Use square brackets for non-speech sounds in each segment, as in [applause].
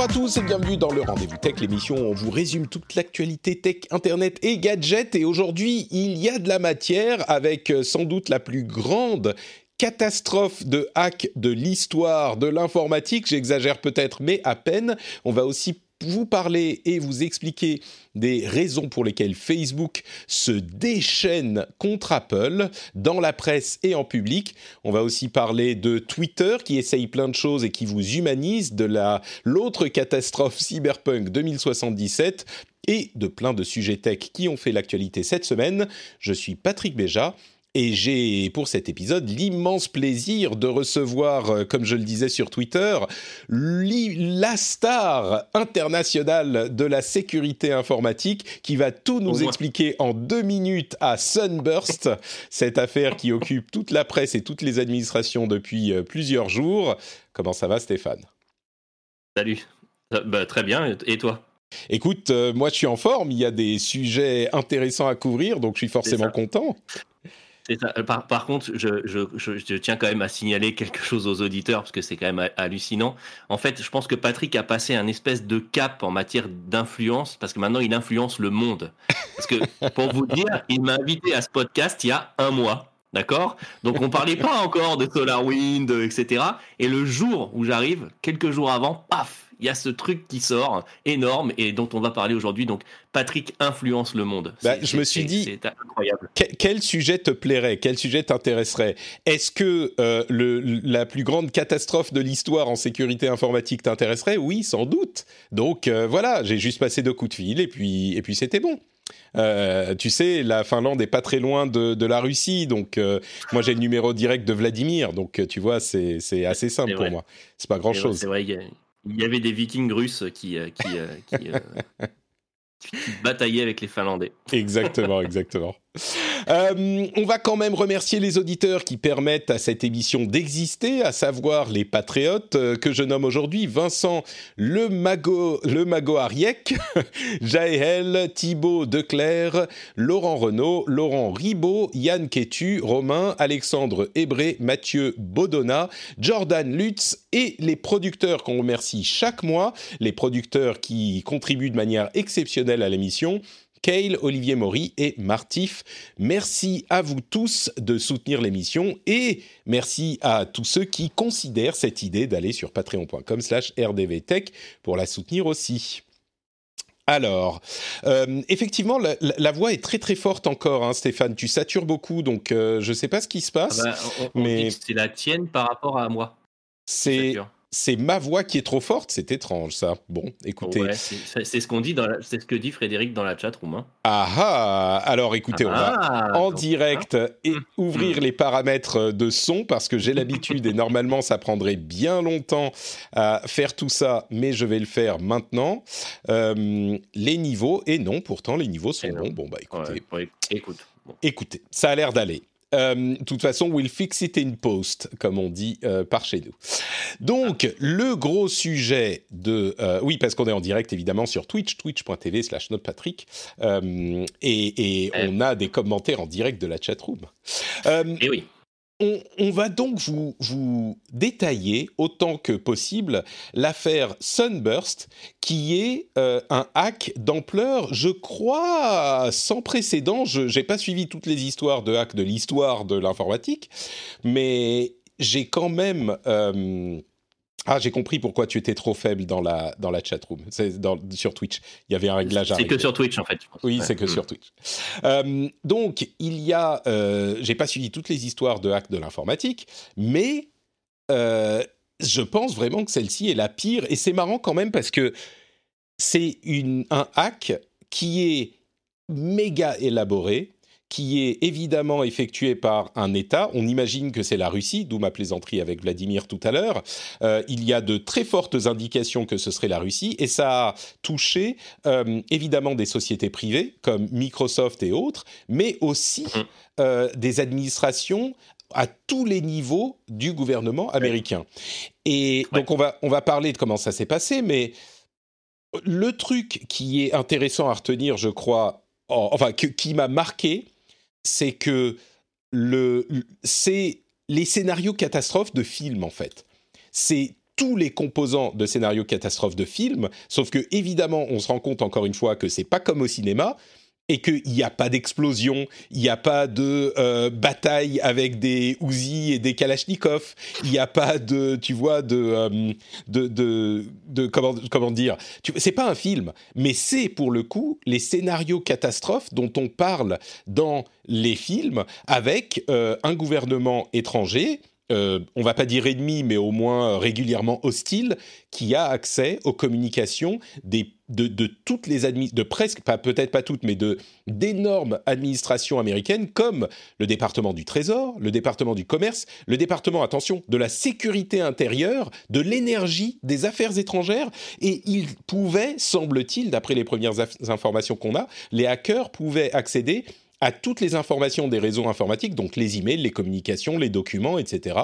Bonjour à tous et bienvenue dans le Rendez-vous Tech, l'émission où on vous résume toute l'actualité tech, internet et gadgets. Et aujourd'hui, il y a de la matière avec euh, sans doute la plus grande catastrophe de hack de l'histoire de l'informatique. J'exagère peut-être, mais à peine. On va aussi vous parler et vous expliquer des raisons pour lesquelles Facebook se déchaîne contre Apple dans la presse et en public. On va aussi parler de Twitter qui essaye plein de choses et qui vous humanise, de la l'autre catastrophe cyberpunk 2077 et de plein de sujets tech qui ont fait l'actualité cette semaine. Je suis Patrick Béja et j'ai pour cet épisode l'immense plaisir de recevoir, euh, comme je le disais sur Twitter, la star internationale de la sécurité informatique qui va tout nous expliquer en deux minutes à Sunburst, [laughs] cette affaire qui occupe toute la presse et toutes les administrations depuis euh, plusieurs jours. Comment ça va Stéphane? Salut, bah, très bien, et toi? Écoute, euh, moi je suis en forme, il y a des sujets intéressants à couvrir, donc je suis forcément content. Euh, par, contre, je, tiens quand même à signaler quelque chose aux auditeurs parce que c'est quand même hallucinant. En fait, je pense que Patrick a passé un espèce de cap en matière d'influence parce que maintenant il influence le monde. Parce que pour vous dire, il m'a invité à ce podcast il y a un mois. D'accord? Donc on parlait pas encore de SolarWind, etc. Et le jour où j'arrive, quelques jours avant, paf, il y a ce truc qui sort énorme et dont on va parler aujourd'hui. Donc, Patrick influence le monde. Bah, je me suis dit, c'est incroyable. Quel, sujet te plairait? Quel sujet t'intéresserait? Est-ce que euh, le, la plus grande catastrophe de l'histoire en sécurité informatique t'intéresserait? Oui, sans doute. Donc euh, voilà, j'ai juste passé deux coups de fil et puis et puis c'était bon. Euh, tu sais, la Finlande est pas très loin de, de la Russie, donc moi j'ai le numéro direct de Vladimir, donc tu vois, c'est assez simple pour moi. C'est pas grand chose. C'est vrai, il y avait des vikings russes qui, euh, qui, euh, euh, [laughs] qui, bataillaient avec les Finlandais. Exactement, exactement. Euh, on va quand même remercier les auditeurs qui permettent à cette émission d'exister, à savoir les patriotes euh, que je nomme aujourd'hui Vincent Le Mago, le Mago Ariek, [laughs] Jaël, Thibaut Declerc, Laurent Renaud, Laurent Ribaud, Yann Quétu, Romain, Alexandre Hébré, Mathieu Bodona, Jordan Lutz et les producteurs qu'on remercie chaque mois, les producteurs qui contribuent de manière exceptionnelle à l'émission. Kale, Olivier Maury et Martif. Merci à vous tous de soutenir l'émission et merci à tous ceux qui considèrent cette idée d'aller sur patreon.com slash rdvtech pour la soutenir aussi. Alors, euh, effectivement, la, voix est très très forte encore, hein, Stéphane. Tu satures beaucoup, donc euh, je ne sais pas ce qui se passe. Ah bah, mais c'est la tienne par rapport à moi. C'est c'est ma voix qui est trop forte, c'est étrange ça. Bon, écoutez. c'est ce qu'on dit, c'est ce que dit Frédéric dans la chat room. Hein. Ah ah Alors écoutez, on va ah, en direct et hum, ouvrir hum. les paramètres de son parce que j'ai l'habitude et normalement ça prendrait bien longtemps à faire tout ça, mais je vais le faire maintenant. Euh, les niveaux et non, pourtant les niveaux sont bons. Bon bah écoutez. écoute. Écoutez, ça a l'air d'aller. Euh, de toute façon, we'll fix it in post, comme on dit euh, par chez nous. Donc, le gros sujet de... Euh, oui, parce qu'on est en direct, évidemment, sur Twitch, twitch.tv slash notepatrick, et, et on a des commentaires en direct de la chatroom. et eh oui on, va donc vous, détailler autant que possible l'affaire Sunburst, qui est euh, un hack d'ampleur, je crois, sans précédent. Je n'ai pas suivi toutes les histoires de hack de l'histoire de l'informatique, mais j'ai quand même... Euh, ah, j'ai compris pourquoi tu étais trop faible dans la, dans la chatroom, sur Twitch. Il y avait un réglage C'est que sur Twitch, en fait. Oui, c'est que sur Twitch. Euh, donc, il y a... Euh, j'ai pas suivi toutes les histoires de hack de l'informatique, mais euh, je pense vraiment que celle-ci est la pire. Et c'est marrant quand même parce que c'est un hack qui est méga élaboré, qui est évidemment effectué par un État. On imagine que c'est la Russie, d'où ma plaisanterie avec Vladimir tout à l'heure. Euh, il y a de très fortes indications que ce serait la Russie, et ça a touché euh, évidemment des sociétés privées comme Microsoft et autres, mais aussi mhm. euh, des administrations à tous les niveaux du gouvernement américain. Et donc on va, on va parler de comment ça s'est passé, mais le truc qui est intéressant à retenir, je crois, enfin qui m'a marqué, c'est que le, c'est les scénarios catastrophes de films, en fait. C'est tous les composants de scénario catastrophe de film, sauf que évidemment, on se rend compte encore une fois que c'est pas comme au cinéma et qu'il n'y a pas d'explosion, il n'y a pas de euh, bataille avec des Uzi et des Kalachnikov, il n'y a pas de, tu vois, de, euh, de, de, comment, comment dire, c'est pas un film, mais c'est pour le coup les scénarios catastrophes dont on parle dans les films avec euh, un gouvernement étranger euh, on va pas dire ennemi, mais au moins régulièrement hostile, qui a accès aux communications de, toutes les administrations, de presque, pas peut-être pas toutes, mais de d'énormes administrations américaines comme le département du Trésor, le département du Commerce, le département, attention, de la sécurité intérieure, de l'énergie, des affaires étrangères, et ils pouvaient, semble-t-il, d'après les premières informations qu'on a, les hackers pouvaient accéder à toutes les informations des réseaux informatiques, donc les emails, les communications, les documents, etc.,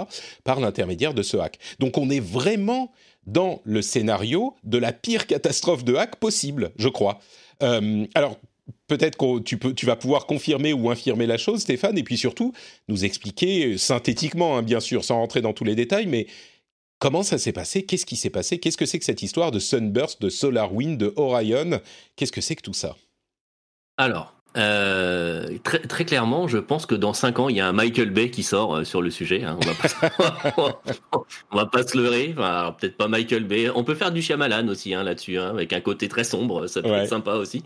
par l'intermédiaire de ce hack. Donc on est vraiment dans le scénario de la pire catastrophe de hack possible, je crois. Euh, alors, peut-être que tu, tu vas pouvoir confirmer ou infirmer la chose, Stéphane, et puis surtout nous expliquer euh, synthétiquement, hein, bien sûr, sans rentrer dans tous les détails, mais comment ça s'est passé? Qu'est-ce qui s'est passé? Qu'est-ce que c'est que cette histoire de Sunburst, de SolarWind, de Orion? Qu'est-ce que c'est que tout ça? Alors, euh, très, très, clairement, je pense que dans 5 ans, il y a un Michael Bay qui sort euh, sur le sujet. Hein. On, va pas, [laughs] on va pas se leurrer. Enfin, peut-être pas Michael Bay. On peut faire du Shyamalan aussi hein, là-dessus, hein, avec un côté très sombre. Ça peut être sympa aussi.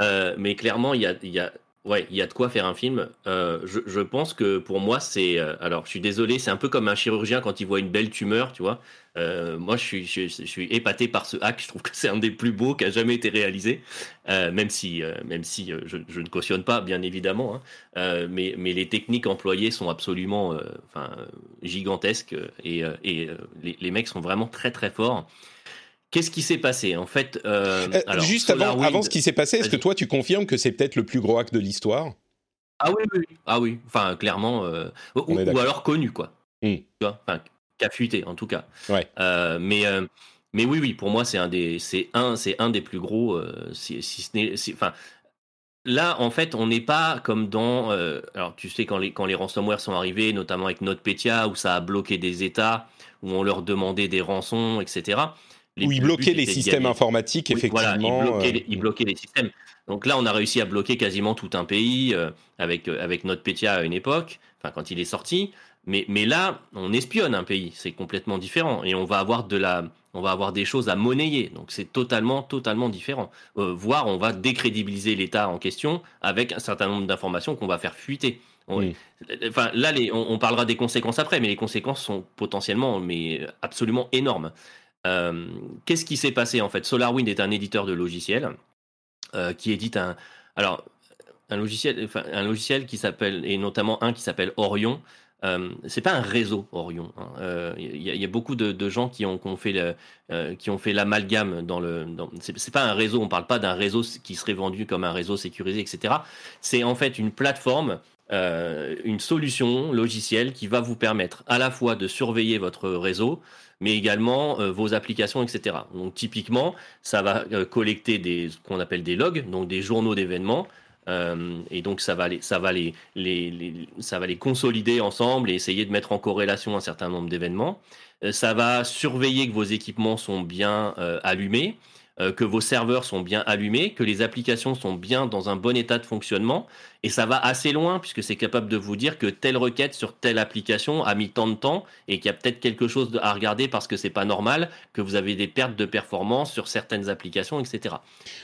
Euh, mais clairement, il y a, il y a Ouais, il y a de quoi faire un film. Euh, je, pense que pour moi, c'est. Euh, alors, je suis désolé, c'est un peu comme un chirurgien quand il voit une belle tumeur, tu vois. Euh, moi, je suis, épaté par ce hack. Je trouve que c'est un des plus beaux qui a jamais été réalisé, même si, même si je, ne cautionne pas, bien évidemment. Hein. mais, mais les techniques employées sont absolument, enfin, gigantesques et, les, mecs sont vraiment très très forts. Qu'est-ce qui s'est passé En fait, euh, euh alors, juste avant, avant, ce qui s'est passé, est-ce que toi tu confirmes que c'est peut-être le plus gros hack de l'histoire? Ah oui, oui, ah oui. Enfin, clairement, euh, ou, alors connu quoi. Hmm. Tu vois, enfin, qu'a fuité en tout cas. Ouais. Mais mais oui, oui, pour moi c'est un des, c'est un, c'est un des plus gros. si, si, ce n'est, enfin. Là, en fait, on n'est pas comme dans. alors, tu sais, quand les, quand les ransomware sont arrivés, notamment avec NotPetya, où ça a bloqué des États, où on leur demandait des rançons, etc. Les où ils bloquaient les systèmes informatiques, effectivement. Voilà, ils euh. bloquaient, les, systèmes. Donc là, on a réussi à bloquer quasiment tout un pays euh, avec, euh, avec NotPetya à une époque, enfin quand il est sorti. Mais, mais là, on espionne un pays, c'est complètement différent. Et on va avoir de la, on va avoir des choses à monnayer. Donc c'est totalement, totalement différent. voire on va décrédibiliser l'État en question avec un certain nombre d'informations qu'on va faire fuiter. Enfin, là, les, on, on, parlera des conséquences après, mais les conséquences sont potentiellement, mais absolument énormes. Euh, qu'est-ce qui s'est passé en fait? SolarWind est un éditeur de logiciels euh, qui édite un, alors un logiciel, un logiciel qui s'appelle et notamment un qui s'appelle Orion. Euh, c'est pas un réseau Orion. Il hein. euh, y, a beaucoup de, gens qui ont, qui ont fait qui ont fait l'amalgame dans le. C'est pas un réseau. On parle pas d'un réseau qui serait vendu comme un réseau sécurisé, etc. C'est en fait une plateforme une solution logicielle qui va vous permettre à la fois de surveiller votre réseau, mais également euh, vos applications, etc. Donc typiquement, ça va euh, collecter des ce qu'on appelle des logs, donc des journaux d'événements. Euh, et donc ça va les, ça va les, les, ça va les consolider ensemble et essayer de mettre en corrélation un certain nombre d'événements. Ça va surveiller que vos équipements sont bien allumés. Euh, que vos serveurs sont bien allumés, que les applications sont bien dans un bon état de fonctionnement. Et ça va assez loin puisque c'est capable de vous dire que telle requête sur telle application a mis tant de temps et qu'il y a peut-être quelque chose à regarder parce que c'est pas normal, que vous avez des pertes de performance sur certaines applications, etc.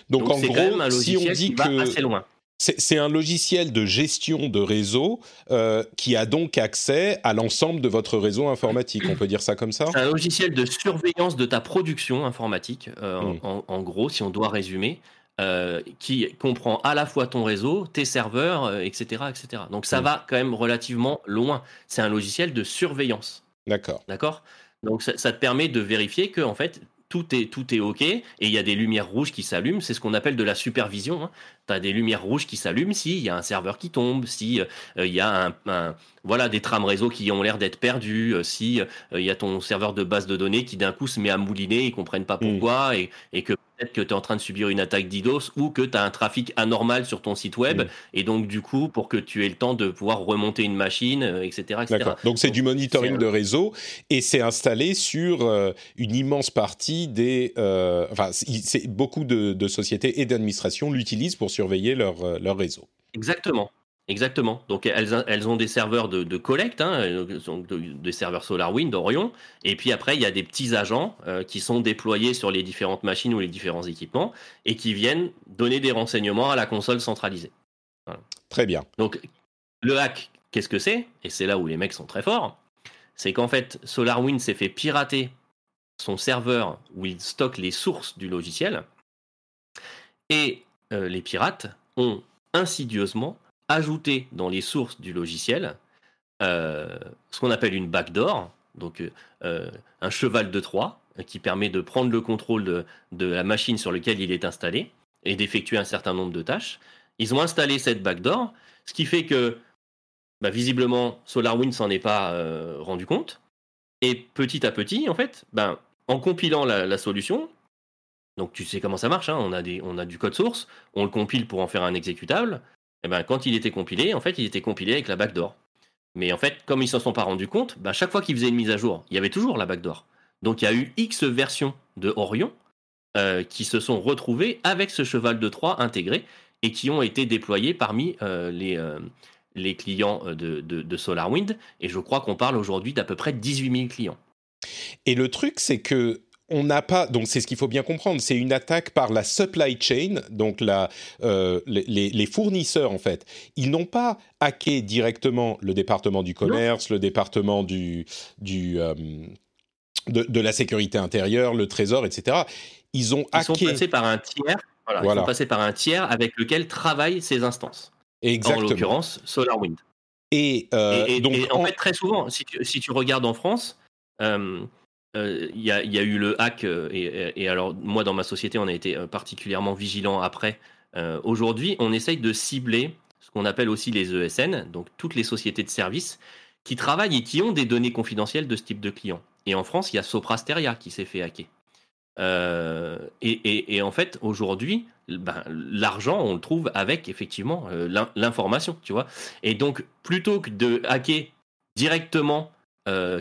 Donc, Donc en gros, si on dit que assez loin. C'est un logiciel de gestion de réseau euh, qui a donc accès à l'ensemble de votre réseau informatique. On peut dire ça comme ça? C'est un logiciel de surveillance de ta production informatique, euh, mmh. en, en, gros, si on doit résumer, euh, qui comprend à la fois ton réseau, tes serveurs, etc., etc. Donc ça mmh. va quand même relativement loin. C'est un logiciel de surveillance. D'accord. D'accord? Donc ça, ça, te permet de vérifier que en fait tout est, tout est OK, et il y a des lumières rouges qui s'allument, c'est ce qu'on appelle de la supervision. Hein. Tu as des lumières rouges qui s'allument s'il y a un serveur qui tombe, si euh, il y a un, un, voilà, des trames réseau qui ont l'air d'être perdues, euh, si euh, il y a ton serveur de base de données qui d'un coup se met à mouliner, ils comprennent pas pourquoi, mmh. et, et, que peut-être que tu es en train de subir une attaque DDoS ou que tu as un trafic anormal sur ton site web. Et donc, du coup, pour que tu aies le temps de pouvoir remonter une machine, etc. D'accord. Donc, c'est du monitoring de réseau et c'est installé sur une immense partie des. enfin, c'est beaucoup de, sociétés et d'administrations l'utilisent pour surveiller leur, leur réseau. Exactement. Exactement. Donc elles, elles ont des serveurs de, collecte, hein, des serveurs SolarWind, Orion, et puis après il y a des petits agents euh, qui sont déployés sur les différentes machines ou les différents équipements et qui viennent donner des renseignements à la console centralisée. Très bien. Donc le hack, qu'est-ce que c'est? Et c'est là où les mecs sont très forts. C'est qu'en fait SolarWind s'est fait pirater son serveur où il stocke les sources du logiciel et euh, les pirates ont insidieusement ajouter dans les sources du logiciel euh, ce qu'on appelle une backdoor, donc euh, un cheval de Troie, qui permet de prendre le contrôle de, la machine sur laquelle il est installé et d'effectuer un certain nombre de tâches. Ils ont installé cette backdoor, ce qui fait que bah, visiblement SolarWinds s'en est pas euh, rendu compte. Et petit à petit, en fait, ben, en compilant la, solution, donc tu sais comment ça marche, hein, on, a du code source, on le compile pour en faire un exécutable, eh ben, quand il était compilé, en fait, il était compilé avec la backdoor. Mais en fait, comme ils s'en sont pas rendus compte, ben, chaque fois qu'ils faisaient une mise à jour, il y avait toujours la backdoor. Donc il y a eu X versions de Orion euh, qui se sont retrouvées avec ce cheval de Troie intégré et qui ont été déployés parmi euh, les, euh, les clients de, de, SolarWind. Et je crois qu'on parle aujourd'hui d'à peu près 18 000 clients. Et le truc, c'est que on n'a pas, donc c'est ce qu'il faut bien comprendre, c'est une attaque par la supply chain, donc la, euh, les, fournisseurs en fait. Ils n'ont pas hacké directement le département du commerce, le département du, du euh, de, la sécurité intérieure, le trésor, etc. Ils ont hacké. Ils sont passés par un tiers. Voilà, Ils sont passés par un tiers avec lequel travaillent ces instances. Exactement. En l'occurrence, SolarWind. Et, euh, donc, en, fait, très souvent, si tu, si tu regardes en France, euh, il y, a, eu le hack, euh, et, alors moi dans ma société on a été euh, particulièrement vigilant après. Aujourd'hui on essaye de cibler ce qu'on appelle aussi les ESN, donc toutes les sociétés de services qui travaillent et qui ont des données confidentielles de ce type de clients. Et en France il y a Soprasteria qui s'est fait hacker. et, en fait aujourd'hui ben, l'argent on le trouve avec effectivement l'information, tu vois. Et donc plutôt que de hacker directement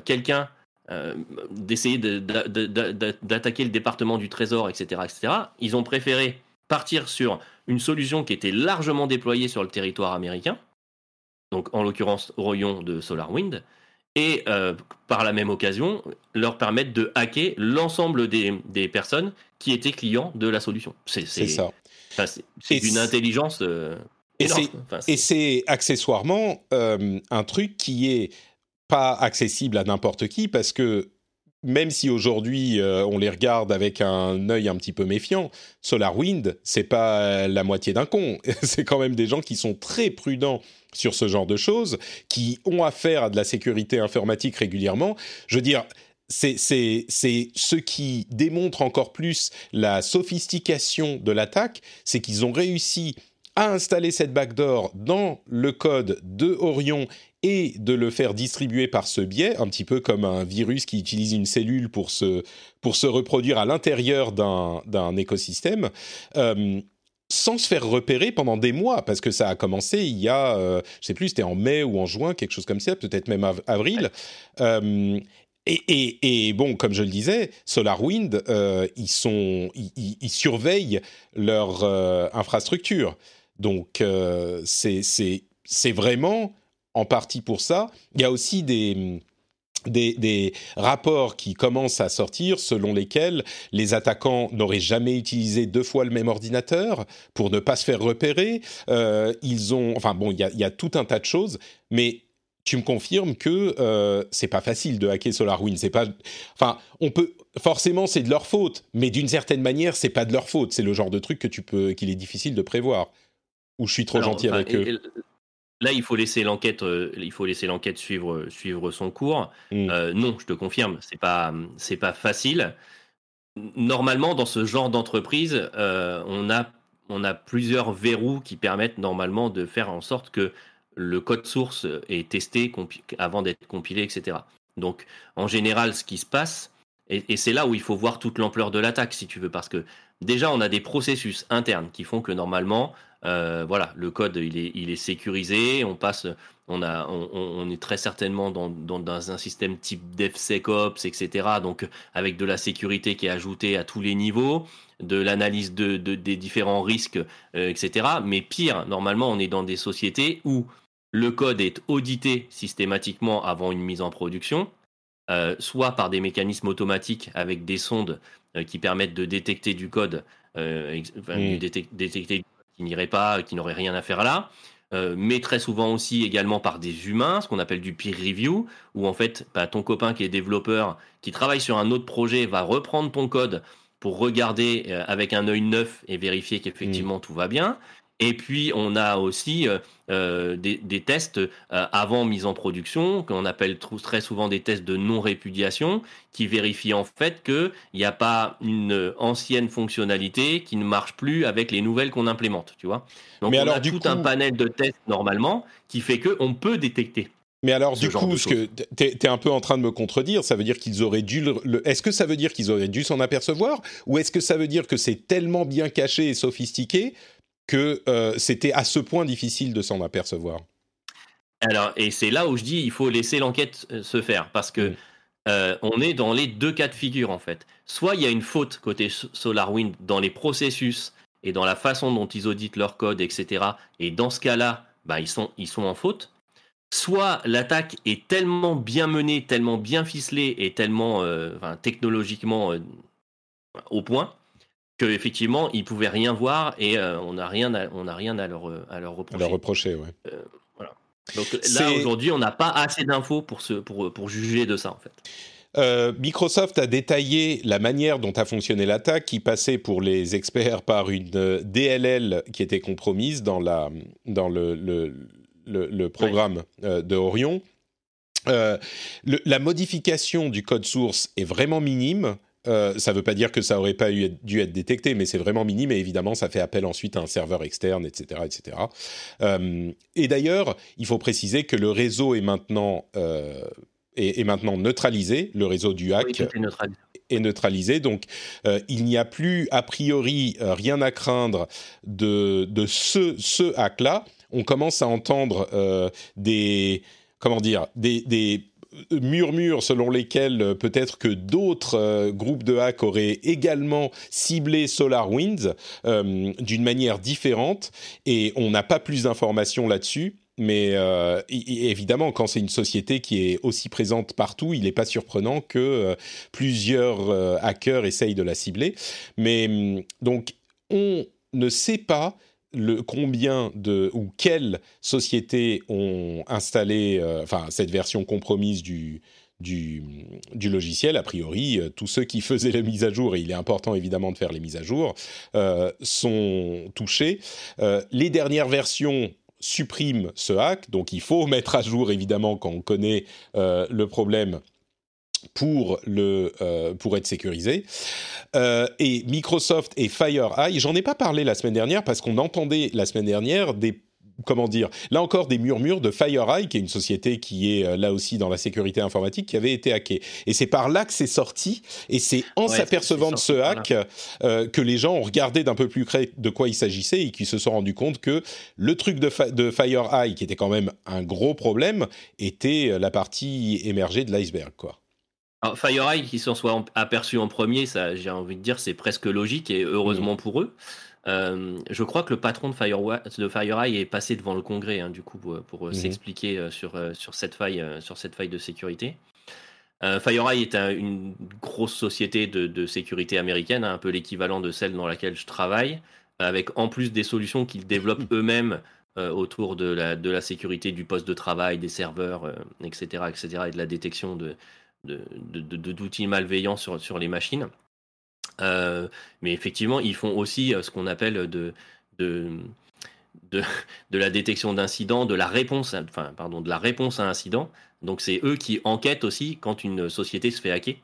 quelqu'un euh, d'essayer d'attaquer le département du Trésor, etc., etc., ils ont préféré partir sur une solution qui était largement déployée sur le territoire américain, donc en l'occurrence Orion de SolarWind, et euh, par la même occasion leur permettre de hacker l'ensemble des, des, personnes qui étaient clients de la solution. C'est ça. C'est d'une intelligence. Euh, et c'est accessoirement un truc qui est pas accessible à n'importe qui parce que même si aujourd'hui euh, on les regarde avec un œil un petit peu méfiant, SolarWind, c'est pas la moitié d'un con. [laughs] c'est quand même des gens qui sont très prudents sur ce genre de choses, qui ont affaire à de la sécurité informatique régulièrement. Je veux dire, c'est ce qui démontre encore plus la sophistication de l'attaque, c'est qu'ils ont réussi à installer cette backdoor dans le code de Orion et de le faire distribuer par ce biais, un petit peu comme un virus qui utilise une cellule pour se, pour se reproduire à l'intérieur d'un écosystème. Euh, sans se faire repérer pendant des mois, parce que ça a commencé il y a, euh, je sais plus, c'était en mai ou en juin, quelque chose comme ça, peut-être même avril. Euh, et, et, bon, comme je le disais, SolarWind, ils, sont, ils, surveillent leur infrastructure. Donc, c'est vraiment en partie pour ça. Il y a aussi des, des, rapports qui commencent à sortir selon lesquels les attaquants n'auraient jamais utilisé deux fois le même ordinateur pour ne pas se faire repérer. Euh, ils ont, enfin bon, il y, a, tout un tas de choses, mais tu me confirmes que euh, c'est pas facile de hacker SolarWinds. C'est pas, enfin, on peut forcément c'est de leur faute, mais d'une certaine manière c'est pas de leur faute. C'est le genre de truc que tu peux, qu'il est difficile de prévoir. Ou je suis trop gentil avec eux. Là, il faut laisser l'enquête, euh, il faut laisser l'enquête suivre, suivre son cours. Mm. Euh, non, je te confirme, c'est pas, c'est pas facile. Normalement, dans ce genre d'entreprise, euh, on a, on a plusieurs verrous qui permettent normalement de faire en sorte que le code source est testé avant d'être compilé, etc. Donc, en général, ce qui se passe, et, c'est là où il faut voir toute l'ampleur de l'attaque, si tu veux, parce que déjà, on a des processus internes qui font que normalement, euh, voilà, le code il est, sécurisé. On passe, on est très certainement dans, un système type DevSecOps, etc. Donc avec de la sécurité qui est ajoutée à tous les niveaux, de l'analyse de, des différents risques, euh, etc. Mais pire, normalement, on est dans des sociétés où le code est audité systématiquement avant une mise en production. Euh, soit par des mécanismes automatiques avec des sondes qui permettent de détecter du code, mmh. détecter qui n'irait pas, qui n'aurait rien à faire là. Euh, mais très souvent aussi également par des humains, ce qu'on appelle du peer review, où en fait bah, ton copain qui est développeur, qui travaille sur un autre projet, va reprendre ton code pour regarder euh, avec un œil neuf et vérifier qu'effectivement mmh. tout va bien. Et puis, on a aussi euh, euh, des, tests euh, avant mise en production, qu'on appelle très souvent des tests de non-répudiation, qui vérifient en fait qu'il n'y a pas une ancienne fonctionnalité qui ne marche plus avec les nouvelles qu'on implémente, tu vois. Donc, Mais on alors, a tout un panel de tests normalement qui fait qu'on peut détecter. Mais alors, du coup, ce que tu es, un peu en train de me contredire, ça veut dire qu'ils auraient dû. Est-ce que ça veut dire qu'ils auraient dû s'en apercevoir Ou est-ce que ça veut dire que c'est tellement bien caché et sophistiqué que euh, c'était à ce point difficile de s'en apercevoir. Alors, et c'est là où je dis il faut laisser l'enquête euh, se faire parce que euh, on est dans les deux cas de figure en fait. Soit il y a une faute côté SolarWind dans les processus et dans la façon dont ils auditent leur code, etc. Et dans ce cas-là, bah, ils, sont, ils sont en faute. Soit l'attaque est tellement bien menée, tellement bien ficelée et tellement technologiquement au point qu'effectivement, ils pouvaient rien voir et euh, on n'a rien, à, on a rien à leur, à leur reprocher. À leur reprocher, ouais. Euh, voilà. Donc là, aujourd'hui, on n'a pas assez d'infos pour, pour, pour juger de ça, en fait. Euh, Microsoft a détaillé la manière dont a fonctionné l'attaque, qui passait pour les experts par une DLL qui était compromise dans, la, dans le, le, le, programme de Orion. la modification du code source est vraiment minime. Euh, ça ne veut pas dire que ça aurait pas dû être détecté, mais c'est vraiment minime et évidemment ça fait appel ensuite à un serveur externe, etc., etc. Euh, et d'ailleurs, il faut préciser que le réseau est maintenant euh, est, maintenant neutralisé, le réseau du hack. est neutralisé. Donc, il n'y a plus a priori rien à craindre de, de ce, ce hack-là. On commence à entendre des comment dire des, des murmures selon lesquels euh, peut-être que d'autres euh, groupes de hack auraient également ciblé SolarWinds euh, d'une manière différente et on n'a pas plus d'informations là-dessus. Mais évidemment, quand c'est une société qui est aussi présente partout, il n'est pas surprenant que plusieurs hackers essayent de la cibler. Mais hum, donc, on ne sait pas le, combien de ou quelles sociétés ont installé euh, enfin cette version compromise du, du, logiciel, a priori, euh, tous ceux qui faisaient les mises à jour, et il est important évidemment de faire les mises à jour, euh, sont touchés. les dernières versions suppriment ce hack, donc il faut [laughs] mettre à jour évidemment quand on connaît le problème pour, le, euh, pour être sécurisé. Euh, et Microsoft et FireEye, j'en ai pas parlé la semaine dernière parce qu'on entendait la semaine dernière des comment dire, là encore des murmures de FireEye, qui est une société qui est euh, là aussi dans la sécurité informatique, qui avait été hackée. Et c'est par là que c'est sorti, et c'est en s'apercevant de ce hack que les gens ont regardé d'un peu plus près de quoi il s'agissait et qui se sont rendus compte que le truc de, de FireEye, qui était quand même un gros problème, était la partie émergée de l'iceberg, quoi. FireEye qui s'en soit aperçu en premier, ça, j'ai envie de dire, c'est presque logique et heureusement mm. pour eux. Euh, je crois que le patron de, FireEye est passé devant le Congrès, hein, du coup, pour, mm-hmm. s'expliquer euh, sur, euh, sur, cette faille, sur cette faille de sécurité. FireEye est une grosse société de, sécurité américaine, hein, un peu l'équivalent de celle dans laquelle je travaille, avec en plus des solutions qu'ils développent [laughs] eux-mêmes autour de la, de la sécurité du poste de travail, des serveurs, etc., etc., et de la détection de, d'outils de, malveillants sur, sur les machines. Euh, mais effectivement, ils font aussi euh, ce qu'on appelle de, de, de, [laughs] la détection d'incidents, de la réponse, enfin, pardon, de la réponse à incident. Donc, c'est eux qui enquêtent aussi quand une société se fait hacker.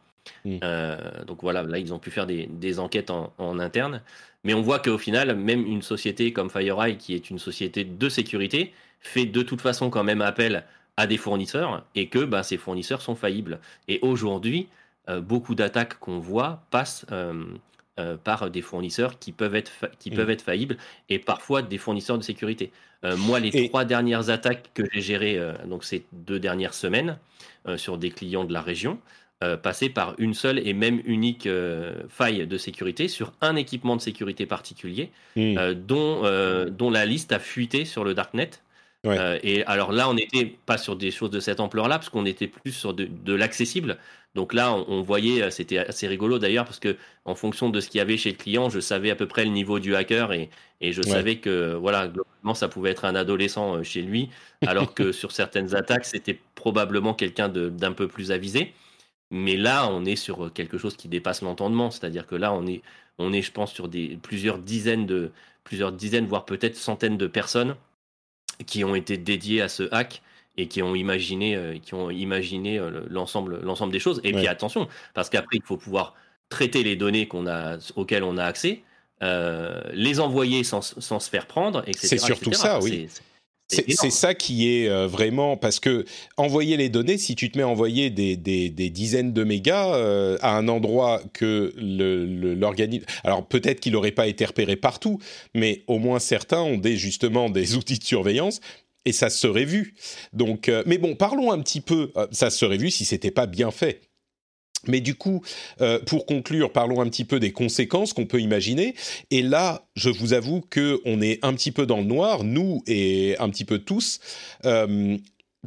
Mmh. Euh, donc voilà, là, ils ont pu faire des, des enquêtes en, en, interne. Mais on voit qu'au final, même une société comme FireEye, qui est une société de sécurité, fait de toute façon quand même appel à des fournisseurs et que bah, ces fournisseurs sont faillibles. Et aujourd'hui, euh, beaucoup d'attaques qu'on voit passent euh, par des fournisseurs qui peuvent être, qui Mmh. peuvent être faillibles et parfois des fournisseurs de sécurité. moi, les Et trois dernières attaques que j'ai gérées, donc ces deux dernières semaines, sur des clients de la région, passaient par une seule et même unique faille de sécurité sur un équipement de sécurité particulier, mmh, dont, dont la liste a fuité sur le darknet. Ouais. Euh, et alors là, on n'était pas sur des choses de cette ampleur-là, parce qu'on était plus sur de, de l'accessible. Donc là, on, on voyait, euh, c'était assez rigolo d'ailleurs, parce que en fonction de ce qu'il y avait chez le client, je savais à peu près le niveau du hacker et, et je Ouais. savais que voilà, globalement, ça pouvait être un adolescent euh, chez lui, [laughs] alors que sur certaines attaques, c'était probablement quelqu'un d'un peu plus avisé. Mais là, on est sur quelque chose qui dépasse l'entendement, c'est-à-dire que là, on est, on est, je pense, sur des plusieurs dizaines de, plusieurs dizaines, voire peut-être centaines de personnes qui ont été dédiés à ce hack et qui ont imaginé, euh, qui ont imaginé euh, l'ensemble, l'ensemble des choses. Et puis attention, parce qu'après il faut pouvoir traiter les données qu'on a, auxquelles on a accès, euh, les envoyer sans, sans se faire prendre, etc. C'est surtout etc. ça, oui. C'est ça qui est euh, vraiment parce que envoyer les données, si tu te mets à envoyer des, des, des dizaines de mégas euh, à un endroit que le- le- l'organisme, alors peut-être qu'il n'aurait pas été repéré partout, mais au moins certains ont des justement des [laughs] outils de surveillance. Et ça se serait vu. Donc, euh, mais bon, parlons un petit peu. ça se serait vu si c'était pas bien fait. Mais du coup, euh, pour conclure, parlons un petit peu des conséquences qu'on peut imaginer. Et là, je vous avoue que on est un petit peu dans le noir, nous et un petit peu tous, euh,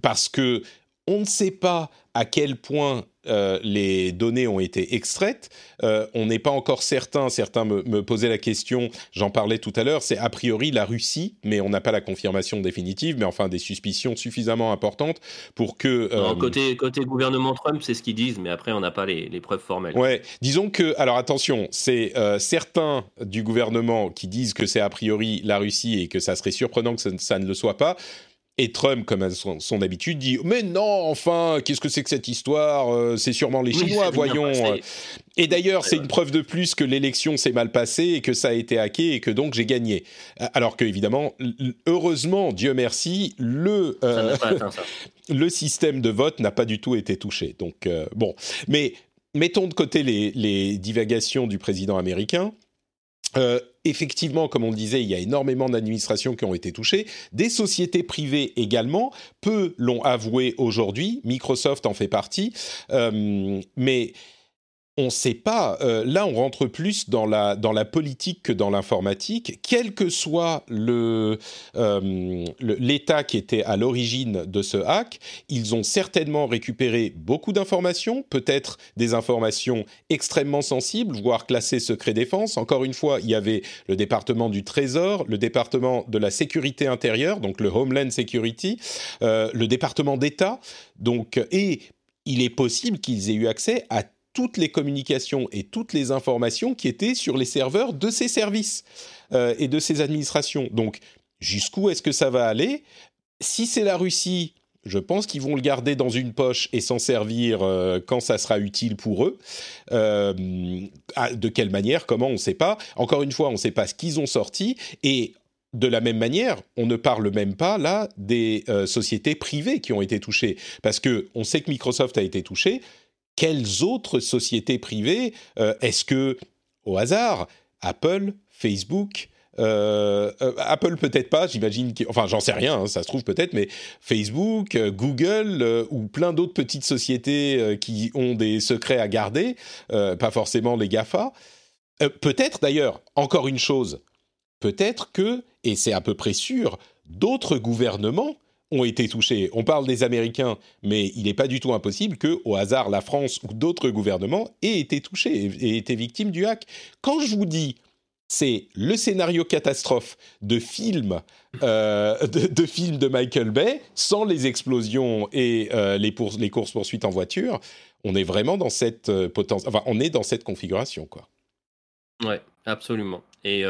parce que on ne sait pas à quel point euh, les données ont été extraites. Euh, on n'est pas encore certain. Certains me, me posaient la question. J'en parlais tout à l'heure. C'est a priori la Russie, mais on n'a pas la confirmation définitive. Mais enfin, des suspicions suffisamment importantes pour que. Non, euh, côté, côté gouvernement Trump, c'est ce qu'ils disent, mais après, on n'a pas les, les preuves formelles. Ouais, disons que, alors attention, c'est certains du gouvernement qui disent que c'est a priori la Russie et que ça serait surprenant que ça, ça ne le soit pas. Et Trump, comme à son, son habitude, dit Mais non, enfin, qu'est-ce que c'est que cette histoire Euh, C'est sûrement les Chinois, voyons. passé. Et d'ailleurs, c'est une preuve de plus que l'élection s'est mal passée et que ça a été hacké et que donc j'ai gagné. Alors que, évidemment, heureusement, Dieu merci, le, euh, [laughs] le système de vote n'a pas du tout été touché. Donc, euh, bon. Mais mettons de côté les, les divagations du président américain. Euh, effectivement, comme on le disait, il y a énormément d'administrations qui ont été touchées, des sociétés privées également. Peu l'ont avoué aujourd'hui. Microsoft en fait partie, Euh, mais on ne sait pas. euh, là, on rentre plus dans la, dans la politique que dans l'informatique. Quel que soit euh, l'État qui était à l'origine de ce hack, ils ont certainement récupéré beaucoup d'informations, peut-être des informations extrêmement sensibles, voire classées secret défense. Encore une fois, il y avait le département du Trésor, le département de la sécurité intérieure, donc le Homeland Security, euh, le département d'État. Et il est possible qu'ils aient eu accès à toutes les communications et toutes les informations qui étaient sur les serveurs de ces services euh, et de ces administrations. Donc, jusqu'où est-ce que ça va aller? Si c'est la Russie, je pense qu'ils vont le garder dans une poche et s'en servir euh, quand ça sera utile pour eux. Euh, de quelle manière Comment On ne sait pas. Encore une fois, on ne sait pas ce qu'ils ont sorti et de la même manière, on ne parle même pas là des sociétés privées qui ont été touchées, parce que on sait que Microsoft a été touché. Quelles autres sociétés privées euh, Est-ce que, au hasard, Apple, Facebook, euh, euh, Apple peut-être pas, j'imagine, enfin j'en sais rien, hein, ça se trouve peut-être, mais Facebook, Google ou plein d'autres petites sociétés qui ont des secrets à garder, pas forcément les GAFA. Peut-être d'ailleurs, encore une chose, peut-être que, et c'est à peu près sûr, d'autres gouvernements ont été touchés. On parle des Américains, mais il n'est pas du tout impossible que, au hasard, la France ou d'autres gouvernements aient été touchés et aient été victimes du hack. Quand je vous dis c'est le scénario catastrophe de film, euh, [laughs] de, film de Michael Bay, sans les explosions et euh, les, courses poursuites en voiture. On est vraiment dans cette euh, enfin, on est dans cette configuration, quoi. Ouais, absolument. Et,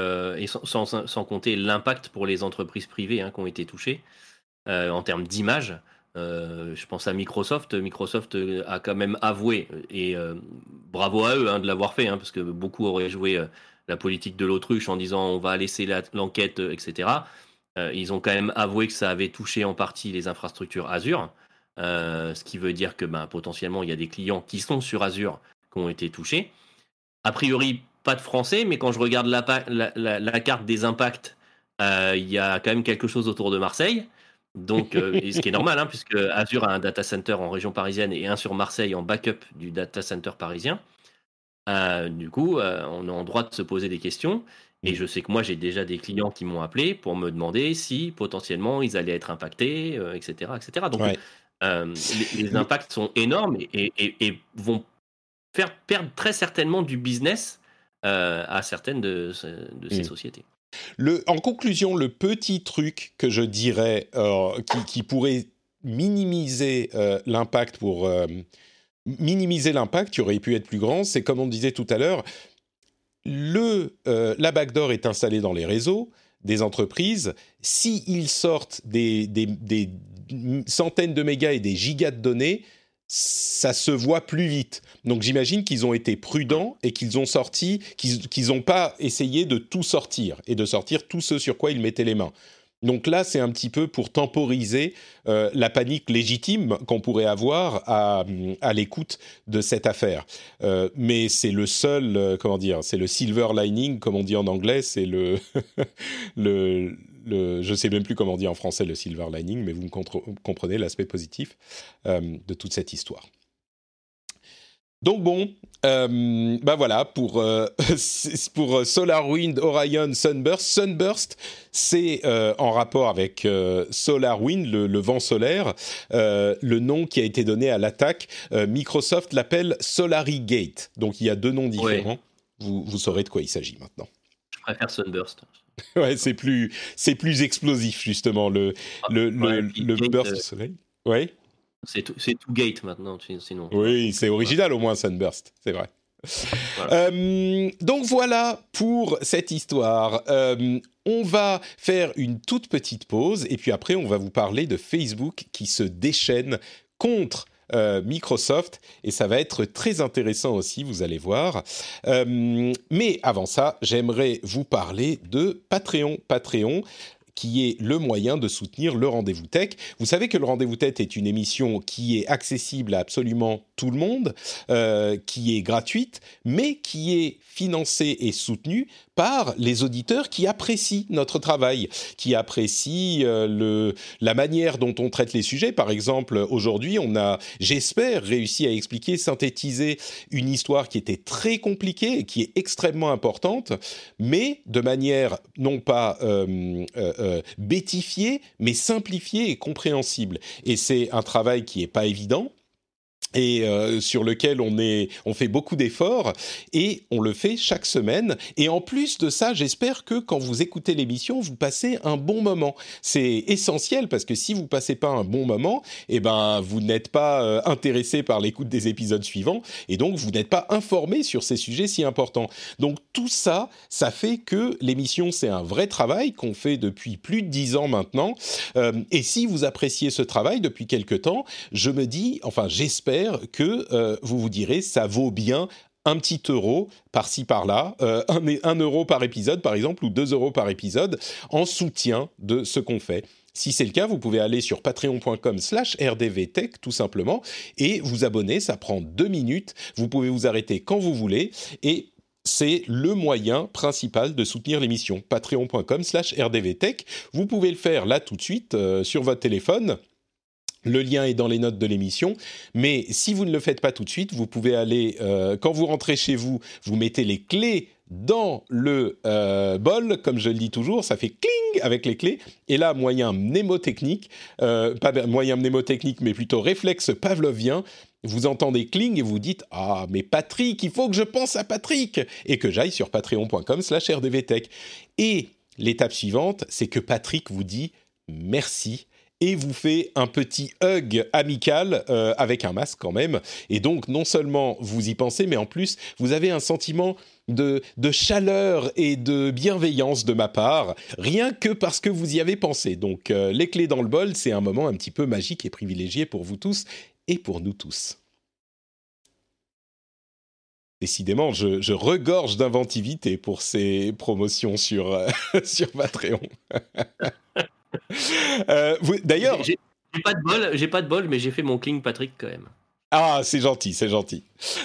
sans, sans- compter l'impact pour les entreprises privées hein, qui ont été touchées en termes d'image. Euh, je pense à Microsoft. Microsoft euh, a quand même avoué, et euh, bravo à eux hein, de l'avoir fait, hein, parce que beaucoup auraient joué euh, la politique de l'autruche en disant on va laisser la- l'enquête, euh, etc. Euh, ils ont quand même avoué que ça avait touché en partie les infrastructures Azure, euh, ce qui veut dire que ben, potentiellement il y a des clients qui sont sur Azure qui ont été touchés. A priori, pas de français, mais quand je regarde la, carte des impacts, euh, il y a quand même quelque chose autour de Marseille. Donc, euh, ce qui est [laughs] normal, hein, puisque Azure a un data center en région parisienne et un sur Marseille en backup du data center parisien. Euh, du coup, on est en droit de se poser des questions. Et je sais que moi, j'ai déjà des clients qui m'ont appelé pour me demander si potentiellement ils allaient être impactés, etc., etc. Donc, [laughs] les, impacts sont énormes et, vont faire perdre très certainement du business à certaines de, ces mmh. sociétés. En conclusion, le petit truc que je dirais euh, qui, pourrait minimiser euh, l'impact pour euh, minimiser l'impact, qui aurait pu être plus grand, c'est comme on disait tout à l'heure, le la backdoor est installée dans les réseaux des entreprises. S'ils sortent des, centaines de mégas et des gigas de données, ça se voit plus vite. Donc j'imagine qu'ils ont été prudents et qu'ils ont sorti, qu'ils n'ont pas essayé de tout sortir et de sortir tout ce sur quoi ils mettaient les mains. Donc là, c'est un petit peu pour temporiser euh, la panique légitime qu'on pourrait avoir à, l'écoute de cette affaire. Euh, mais c'est le seul, euh, comment dire, c'est le silver lining, comme on dit en anglais, c'est le, [laughs] le, le, je sais même plus comment on dit en français le silver lining, mais vous comprenez l'aspect positif de toute cette histoire. Donc bon, euh, bah voilà, pour, euh, [laughs] pour SolarWind, Orion, Sunburst. Sunburst, c'est euh, en rapport avec SolarWind, le, vent solaire, le nom qui a été donné à l'attaque. Microsoft l'appelle SolariGate. Donc il y a deux noms différents. Vous, vous saurez de quoi il s'agit maintenant. Je préfère Sunburst. [laughs] ouais, c'est plus, c'est plus explosif justement le, ah, le, le, burst du soleil. Ouais. C'est tout, Gate maintenant, sinon. Oui, c'est original au moins Sunburst, c'est vrai. Euh, donc voilà pour cette histoire. Euh, on va faire une toute petite pause et puis après on va vous parler de Facebook qui se déchaîne contre euh, Microsoft et ça va être très intéressant aussi, vous allez voir. mais avant ça, j'aimerais vous parler de Patreon. Patreon, qui est le moyen de soutenir le rendez-vous tech. Vous savez que le rendez-vous tech est une émission qui est accessible à absolument tout le monde, euh, qui est gratuite, mais qui est financée et soutenue par les auditeurs qui apprécient notre travail, qui apprécient euh, la manière dont on traite les sujets. Par exemple, aujourd'hui, on a, j'espère, réussi à expliquer, synthétiser une histoire qui était très compliquée et qui est extrêmement importante, mais de manière non pas euh, euh, bétifiée, mais simplifiée et compréhensible. Et c'est un travail qui n'est pas évident et euh, sur lequel on est, on fait beaucoup d'efforts et on le fait chaque semaine. Et en plus de ça, j'espère que quand vous écoutez l'émission, vous passez un bon moment. C'est essentiel parce que si vous passez pas un bon moment, eh ben vous n'êtes pas euh, intéressé par l'écoute des épisodes suivants et donc vous n'êtes pas informé sur ces sujets si importants. Donc tout ça, ça fait que l'émission c'est un vrai travail qu'on fait depuis plus de dix ans maintenant. Euh, et si vous appréciez ce travail depuis quelque temps, je me dis, enfin j'espère que euh, vous vous direz ça vaut bien un petit euro par-ci par-là, euh, un, euro par épisode par exemple, ou deux euros par épisode, en soutien de ce qu'on fait. Si c'est le cas, vous pouvez aller sur patreon.com slash rdvtech tout simplement et vous abonner, ça prend deux minutes, vous pouvez vous arrêter quand vous voulez et c'est le moyen principal de soutenir l'émission. Patreon.com slash rdvtech. Vous pouvez le faire là tout de suite euh, sur votre téléphone le lien est dans les notes de l'émission. Mais si vous ne le faites pas tout de suite, vous pouvez aller, euh, quand vous rentrez chez vous, vous mettez les clés dans le euh, bol, comme je le dis toujours, ça fait cling avec les clés. Et là, moyen mnémotechnique, euh, pas moyen mnémotechnique, mais plutôt réflexe pavlovien, vous entendez cling et vous dites Ah, mais Patrick, il faut que je pense à Patrick et que j'aille sur patreon.com/slash rdvtech. Et l'étape suivante, c'est que Patrick vous dit merci et vous fait un petit hug amical euh, avec un masque quand même. Et donc, non seulement vous y pensez, mais en plus, vous avez un sentiment de, chaleur et de bienveillance de ma part, rien que parce que vous y avez pensé. Donc, euh, les clés dans le bol, c'est un moment un petit peu magique et privilégié pour vous tous et pour nous tous. Décidément, je, regorge d'inventivité pour ces promotions sur, euh, [laughs] sur Patreon. [laughs] [laughs] Euh, d'ailleurs. J'ai pas de bol, j'ai pas de bol, mais j'ai fait mon cling Patrick quand même. Ah, c'est gentil, c'est gentil.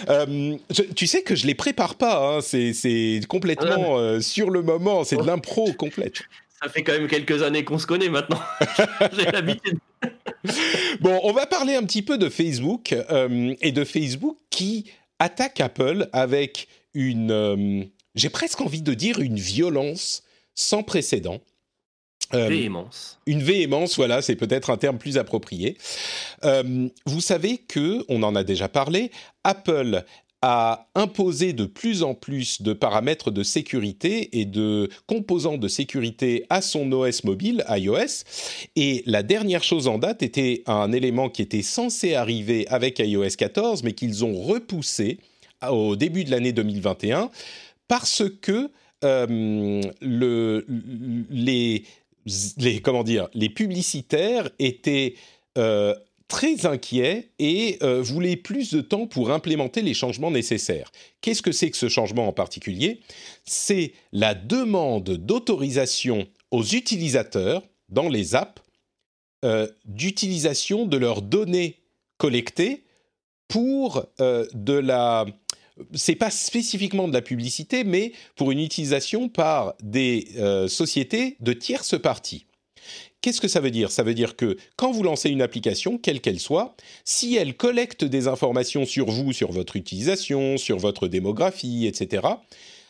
Euh, tu sais que je les prépare pas, hein, c'est complètement euh, sur le moment, c'est de l'impro complète. Ça fait quand même quelques années qu'on se connaît maintenant. [laughs] J'ai l'habitude. bon, on va parler un petit peu de Facebook euh, et de Facebook qui attaque Apple avec une, j'ai presque envie de dire une violence sans précédent. Euh, véhémence. Une véhémence, voilà, c'est peut-être un terme plus approprié. Euh, vous savez que, on en a déjà parlé, Apple a imposé de plus en plus de paramètres de sécurité et de composants de sécurité à son OS mobile, iOS. Et la dernière chose en date était un élément qui était censé arriver avec iOS 14, mais qu'ils ont repoussé au début de l'année 2021 parce que euh, le, les les publicitaires étaient euh, très inquiets et euh, voulaient plus de temps pour implémenter les changements nécessaires. Qu'est-ce que c'est que ce changement en particulier? C'est la demande d'autorisation aux utilisateurs dans les apps euh, d'utilisation de leurs données collectées pour de la c'est pas spécifiquement de la publicité, mais pour une utilisation par des euh, sociétés de tierces parties. Qu'est-ce que ça veut dire? Ça veut dire que quand vous lancez une application, quelle qu'elle soit, si elle collecte des informations sur vous, sur votre utilisation, sur votre démographie, etc.,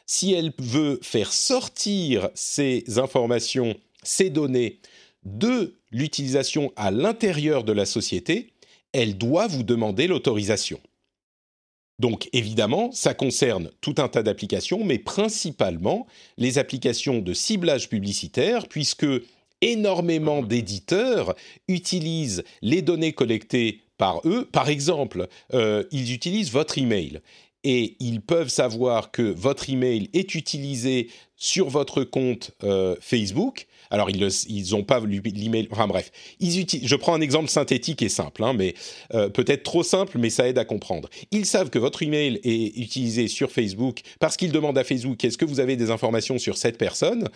si elle veut faire sortir ces informations, ces données de l'utilisation à l'intérieur de la société, elle doit vous demander l'autorisation. Donc évidemment, ça concerne tout un tas d'applications, mais principalement les applications de ciblage publicitaire, puisque énormément d'éditeurs utilisent les données collectées par eux. Par exemple, euh, ils utilisent votre email et ils peuvent savoir que votre email est utilisé sur votre compte euh, Facebook alors, ils n'ont pas l'email. Enfin bref, je prends un exemple synthétique et simple, hein, mais euh, peut-être trop simple, mais ça aide à comprendre. Ils savent que votre email est utilisé sur Facebook parce qu'ils demandent à Facebook est-ce que vous avez des informations sur cette personne?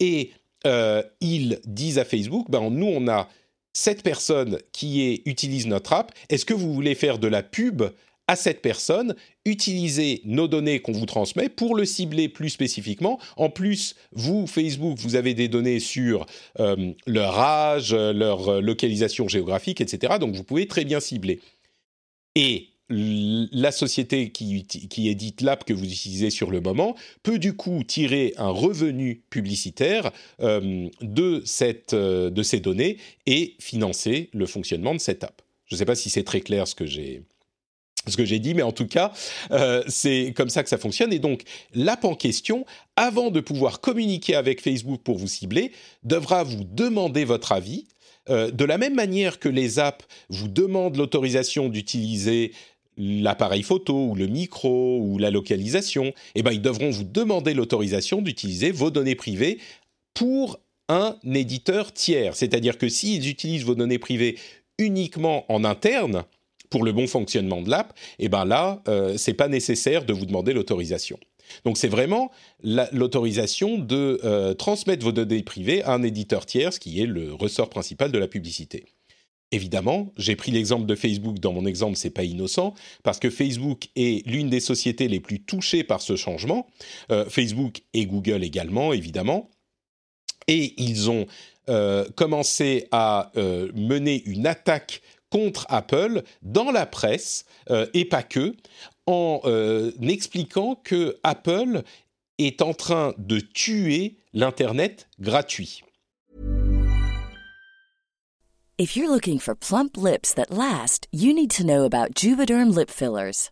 Et euh, ils disent à Facebook ben, nous, on a cette personne qui utilise notre app. Est-ce que vous voulez faire de la pub à cette personne, utilisez nos données qu'on vous transmet pour le cibler plus spécifiquement. En plus, vous, Facebook, vous avez des données sur euh, leur âge, leur localisation géographique, etc. Donc vous pouvez très bien cibler. Et la société qui, qui édite l'app que vous utilisez sur le moment peut du coup tirer un revenu publicitaire euh, de, cette, euh, de ces données et financer le fonctionnement de cette app. Je ne sais pas si c'est très clair ce que j'ai ce que j'ai dit, mais en tout cas, euh, c'est comme ça que ça fonctionne. Et donc, l'app en question, avant de pouvoir communiquer avec Facebook pour vous cibler, devra vous demander votre avis. Euh, de la même manière que les apps vous demandent l'autorisation d'utiliser l'appareil photo ou le micro ou la localisation, eh ben, ils devront vous demander l'autorisation d'utiliser vos données privées pour un éditeur tiers. C'est-à-dire que s'ils utilisent vos données privées uniquement en interne, pour le bon fonctionnement de l'app, et eh ben là, euh, c'est pas nécessaire de vous demander l'autorisation. Donc c'est vraiment l'autorisation de euh, transmettre vos données privées à un éditeur tiers, ce qui est le ressort principal de la publicité. Évidemment, j'ai pris l'exemple de Facebook dans mon exemple, c'est pas innocent, parce que Facebook est l'une des sociétés les plus touchées par ce changement. Euh, Facebook et Google également, évidemment. Et ils ont euh, commencé à mener une attaque contre Apple dans la presse euh, et pas que, en euh, expliquant que Apple est en train de tuer l'Internet gratuit. If you're looking for plump lips that last, you need to know about Juvederm lip fillers.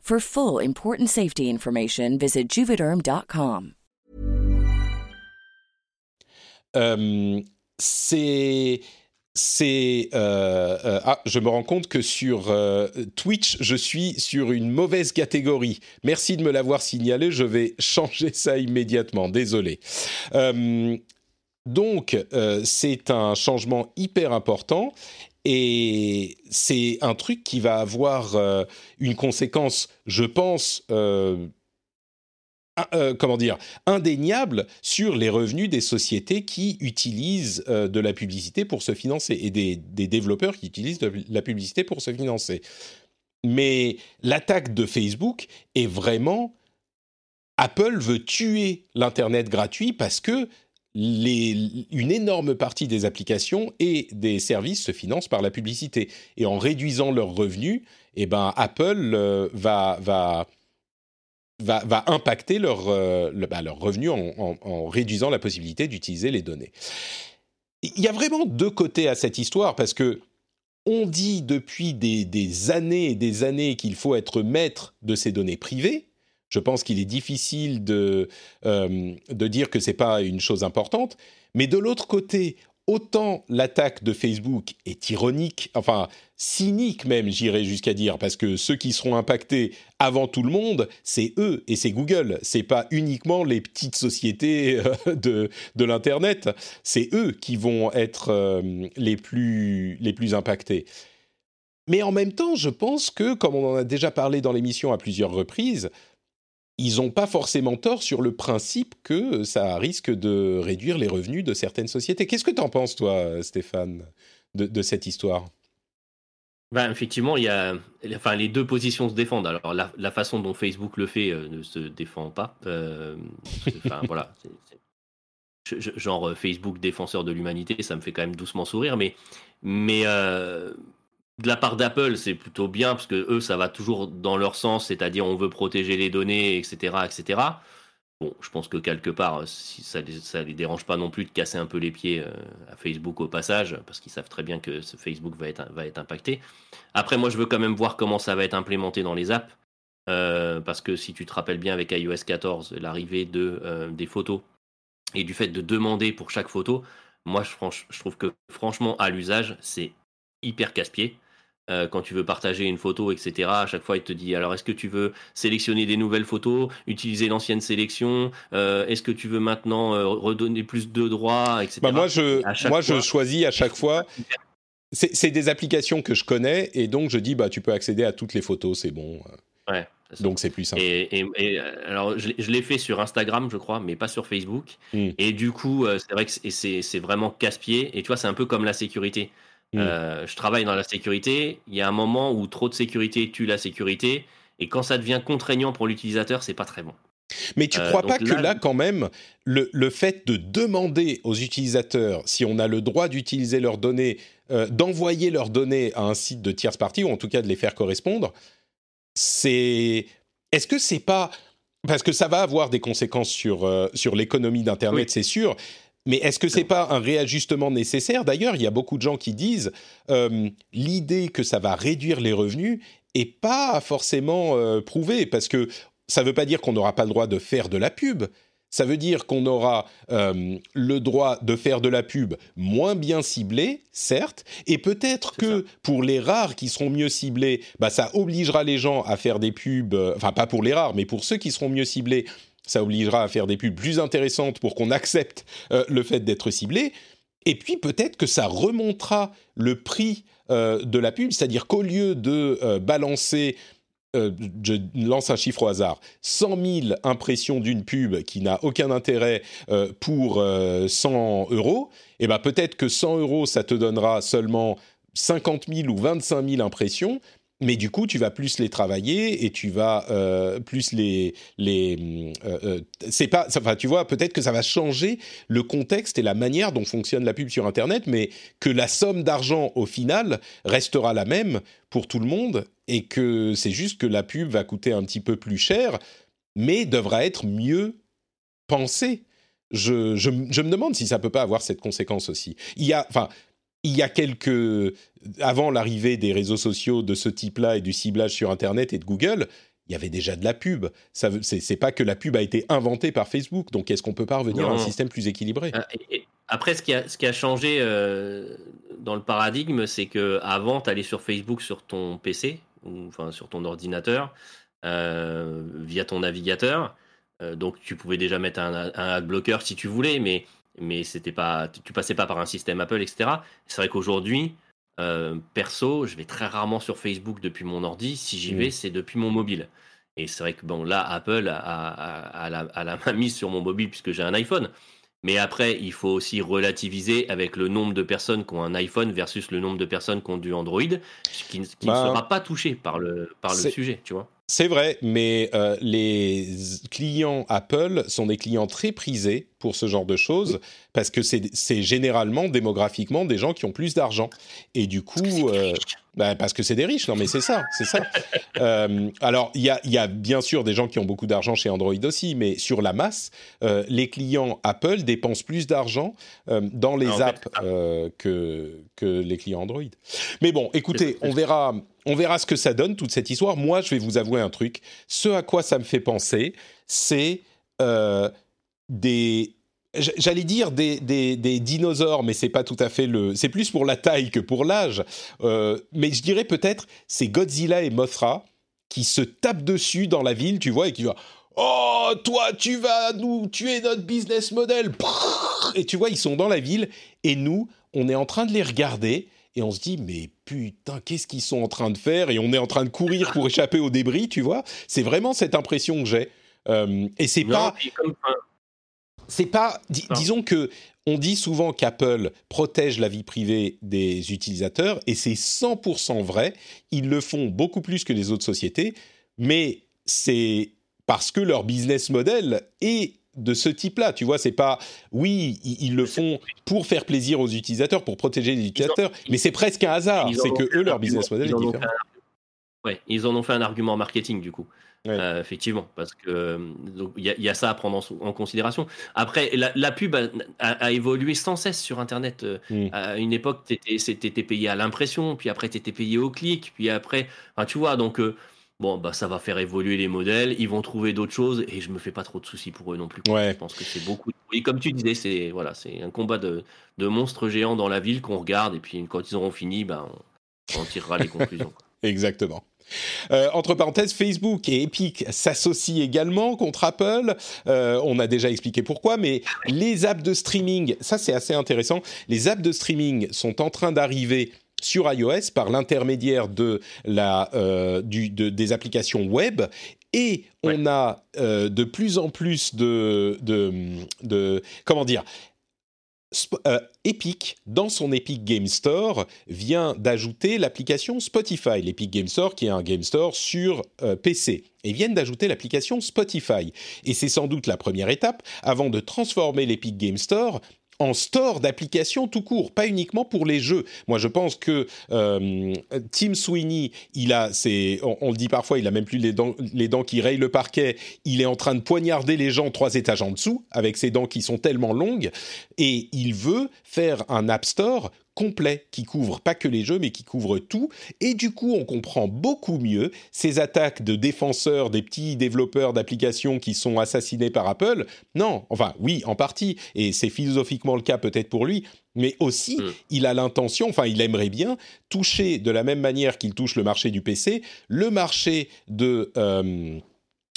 For full important safety information, visit juvederm.com. Euh, c'est c'est euh, euh, ah je me rends compte que sur euh, Twitch je suis sur une mauvaise catégorie. Merci de me l'avoir signalé. Je vais [laughs] changer ça immédiatement. Désolé. Donc c'est un changement hyper important et c'est un truc qui va avoir euh, une conséquence, je pense. euh, euh, comment dire, indéniable sur les revenus des sociétés qui utilisent de la publicité pour se financer et des, des développeurs qui utilisent de la publicité pour se financer. Mais l'attaque de Facebook est vraiment... Apple veut tuer l'Internet gratuit parce que une énorme partie des applications et des services se financent par la publicité. Et en réduisant leurs revenus, eh ben, Apple euh, va, va, va, va impacter leurs euh, bah, leurs revenus en, en- en réduisant la possibilité d'utiliser les données. Il y a vraiment deux côtés à cette histoire parce que on dit depuis des, des années et des années qu'il faut être maître de ces données privées. Je pense qu'il est difficile de, euh, de dire que c'est pas une chose importante. Mais de l'autre côté, autant l'attaque de Facebook est ironique, enfin cynique même, j'irais jusqu'à dire, parce que ceux qui seront impactés avant tout le monde, c'est eux et c'est Google. C'est pas uniquement les petites sociétés euh, de, de l'internet. C'est eux qui vont être euh, les plus les plus impactés. Mais en même temps, je pense que, comme on en a déjà parlé dans l'émission à plusieurs reprises, ils n'ont pas forcément tort sur le principe que ça risque de réduire les revenus de certaines sociétés. Qu'est-ce que tu en penses, toi, Stéphane, de, de cette histoire? Ben, effectivement, il y a, enfin, les deux positions se défendent. Alors, la, la façon dont Facebook le fait euh, ne se défend pas. Euh, [laughs] voilà. je- je- genre euh, Facebook défenseur de l'humanité, ça me fait quand même doucement sourire. Mais, mais euh, de la part d'Apple, c'est plutôt bien parce que eux, ça va toujours dans leur sens, c'est-à-dire on veut protéger les données, etc., etc. Bon, je pense que quelque part, si ça ça les dérange pas non plus de casser un peu les pieds euh, à Facebook au passage, parce qu'ils savent très bien que ce Facebook va être, impacté. Après, moi, je veux quand même voir comment ça va être implémenté dans les apps, euh, parce que si tu te rappelles bien avec iOS 14, l'arrivée de euh, des photos et du fait de demander pour chaque photo, moi, je, je trouve que franchement, à l'usage, c'est hyper casse-pied. Euh, quand tu veux partager une photo, etc., à chaque fois, il te dit alors est-ce que tu veux sélectionner des nouvelles photos, utiliser l'ancienne sélection euh, Est-ce que tu veux maintenant euh, redonner plus de droits, etc. bah, Moi, je, moi je choisis à chaque fois. C'est des applications que je connais et donc je dis bah tu peux accéder à toutes les photos, c'est bon. Ouais. Donc c'est plus simple. Et, et- et, alors, je, l'ai- je l'ai fait sur Instagram, je crois, mais pas sur Facebook. Mm. Et du coup, c'est vrai que c'est- c'est c'est vraiment casse-pied. Et tu vois, c'est un peu comme la sécurité. Mm. Euh, je travaille dans la sécurité. Il y a un moment où trop de sécurité tue la sécurité. Et quand ça devient contraignant pour l'utilisateur, c'est pas très bon. Mais tu Euh, crois pas que là- là, quand même, le, le fait de demander aux utilisateurs si on a le droit d'utiliser leurs données, euh, d'envoyer leurs données à un site de tierce partie, ou en tout cas de les faire correspondre, c'est. Est-ce que c'est pas. Parce que ça va avoir des conséquences sur, euh, sur l'économie d'Internet, Oui. c'est sûr. Mais est-ce que c'est pas un réajustement nécessaire? D'ailleurs, il y a beaucoup de gens qui disent euh, l'idée que ça va réduire les revenus est pas forcément euh, prouvée parce que ça ne veut pas dire qu'on n'aura pas le droit de faire de la pub. Ça veut dire qu'on aura euh, le droit de faire de la pub moins bien ciblée, certes, et peut-être que pour les rares qui seront mieux ciblés, bah, ça obligera les gens à faire des pubs, enfin pas pour les rares, mais pour ceux qui seront mieux ciblés, ça obligera à faire des pubs plus intéressantes pour qu'on accepte euh, le fait d'être ciblé. Et puis peut-être que ça remontera le prix euh, de la pub, c'est-à-dire qu'au lieu de euh, balancer je lance un chiffre au hasard, 100 000 impressions d'une pub qui n'a aucun intérêt pour euh, 100 euros, et ben peut-être que 100 euros, ça te donnera seulement 50 000 ou 25 000 impressions, mais du coup, tu vas plus les travailler et tu vas euh, plus les les. Euh, euh, c'est pas. Enfin, tu vois, peut-être que ça va changer le contexte et la manière dont fonctionne la pub sur Internet, mais que la somme d'argent au final restera la même pour tout le monde et que c'est juste que la pub va coûter un petit peu plus cher, mais devra être mieux pensée. Je, je, me demande si ça peut pas avoir cette conséquence aussi. Il y a, enfin, il y a quelques avant l'arrivée des réseaux sociaux de ce type-là et du ciblage sur Internet et de Google, il y avait déjà de la pub. Ça c'est pas que la pub a été inventée par Facebook. Donc est-ce qu'on peut pas revenir à un système plus équilibré? Ah, Après, ce qui a, ce qui a changé euh, dans le paradigme, c'est que avant, tu allais sur Facebook sur ton PC ou enfin sur ton ordinateur euh, via ton navigateur. Euh, donc tu pouvais déjà mettre un, un ad blocker si tu voulais, mais mais c'était pas, tu passais pas par un système Apple, etc. C'est vrai qu'aujourd'hui, euh, perso, je vais très rarement sur Facebook depuis mon ordi. Si j'y vais, mm. c'est depuis mon mobile. Et c'est vrai que bon, là, Apple a, a, a, la main mise sur mon mobile puisque j'ai un iPhone. Mais après, il faut aussi relativiser avec le nombre de personnes qui ont un iPhone versus le nombre de personnes qui ont du Android, qui, qui ne bah, sera pas touché par le, par le sujet, tu vois. C'est vrai, mais euh, les clients Apple sont des clients très prisés pour ce genre de choses parce que c'est généralement démographiquement des gens qui ont plus d'argent. Et du coup euh, bah, parce que c'est des riches. Non mais c'est ça c'est ça. [laughs] Euh, alors il y a, y a, bien sûr des gens qui ont beaucoup d'argent chez Android aussi mais sur la masse euh, les clients Apple dépensent plus d'argent euh, dans les ah, apps que que les clients Android. Mais bon écoutez on verra on verra ce que ça donne toute cette histoire. Moi je vais vous avouer un truc. Ce à quoi ça me fait penser c'est des J'allais dire des, des, des, dinosaures, mais c'est pas tout à fait le. C'est plus pour la taille que pour l'âge. Euh, mais je dirais peut-être c'est Godzilla et Mothra qui se tapent dessus dans la ville, tu vois, et qui va Oh, toi, tu vas nous tuer notre business model. Et tu vois, ils sont dans la ville et nous, on est en train de les regarder et on se dit mais putain, qu'est-ce qu'ils sont en train de faire? Et on est en train de courir pour échapper aux débris, tu vois. C'est vraiment cette impression que j'ai. Euh, et c'est pas c'est pas. disons que on dit souvent qu'Apple protège la vie privée des utilisateurs et c'est 100% vrai. Ils le font beaucoup plus que les autres sociétés, mais c'est parce que leur business model est de ce type-là. Tu vois, c'est pas. Oui, ils, le font pour faire plaisir aux utilisateurs, pour protéger les utilisateurs, mais c'est presque un hasard. C'est que eux, leur business model est différent. Ouais, ils en ont fait un argument marketing du coup. Euh, effectivement, parce que il y, a ça à prendre en, considération. Après, la, pub a, évolué sans cesse sur Internet. Euh. À une époque, tu étais, payé à l'impression, puis après, tu étais payé au clic, puis après, tu vois, donc euh, bon, bah, ça va faire évoluer les modèles, ils vont trouver d'autres choses, et je me fais pas trop de soucis pour eux non plus. Je pense que c'est beaucoup. Et comme tu disais, c'est voilà, c'est un combat de, monstres géants dans la ville qu'on regarde, et puis quand ils auront fini, ben, on, tirera les [laughs] conclusions. Exactement. Euh, entre parenthèses, Facebook et Epic s'associent également contre Apple. Euh, on a déjà expliqué pourquoi, mais les apps de streaming, ça c'est assez intéressant. Les apps de streaming sont en train d'arriver sur iOS par l'intermédiaire de la euh, du, de, des applications web et on a de plus en plus de, de, de comment dire euh, Epic, dans son Epic Game Store, vient d'ajouter l'application Spotify. L'Epic Game Store, qui est un Game Store sur euh, PC. Et viennent d'ajouter l'application Spotify. Et c'est sans doute la première étape avant de transformer l'Epic Game Store en store d'applications tout court, pas uniquement pour les jeux. Moi, je pense que euh, Tim Sweeney, il a, on, le dit parfois, il a même plus les dents qui rayent le parquet. Il est en train de poignarder les gens trois étages en dessous avec ses dents qui sont tellement longues, et il veut faire un App Store complet qui couvre pas que les jeux mais qui couvre tout et du coup on comprend beaucoup mieux ces attaques de défenseurs des petits développeurs d'applications qui sont assassinés par Apple. Non, enfin oui, en partie et c'est philosophiquement le cas peut-être pour lui, mais aussi mm. il a l'intention, enfin il aimerait bien toucher de la même manière qu'il touche le marché du PC, le marché de euh,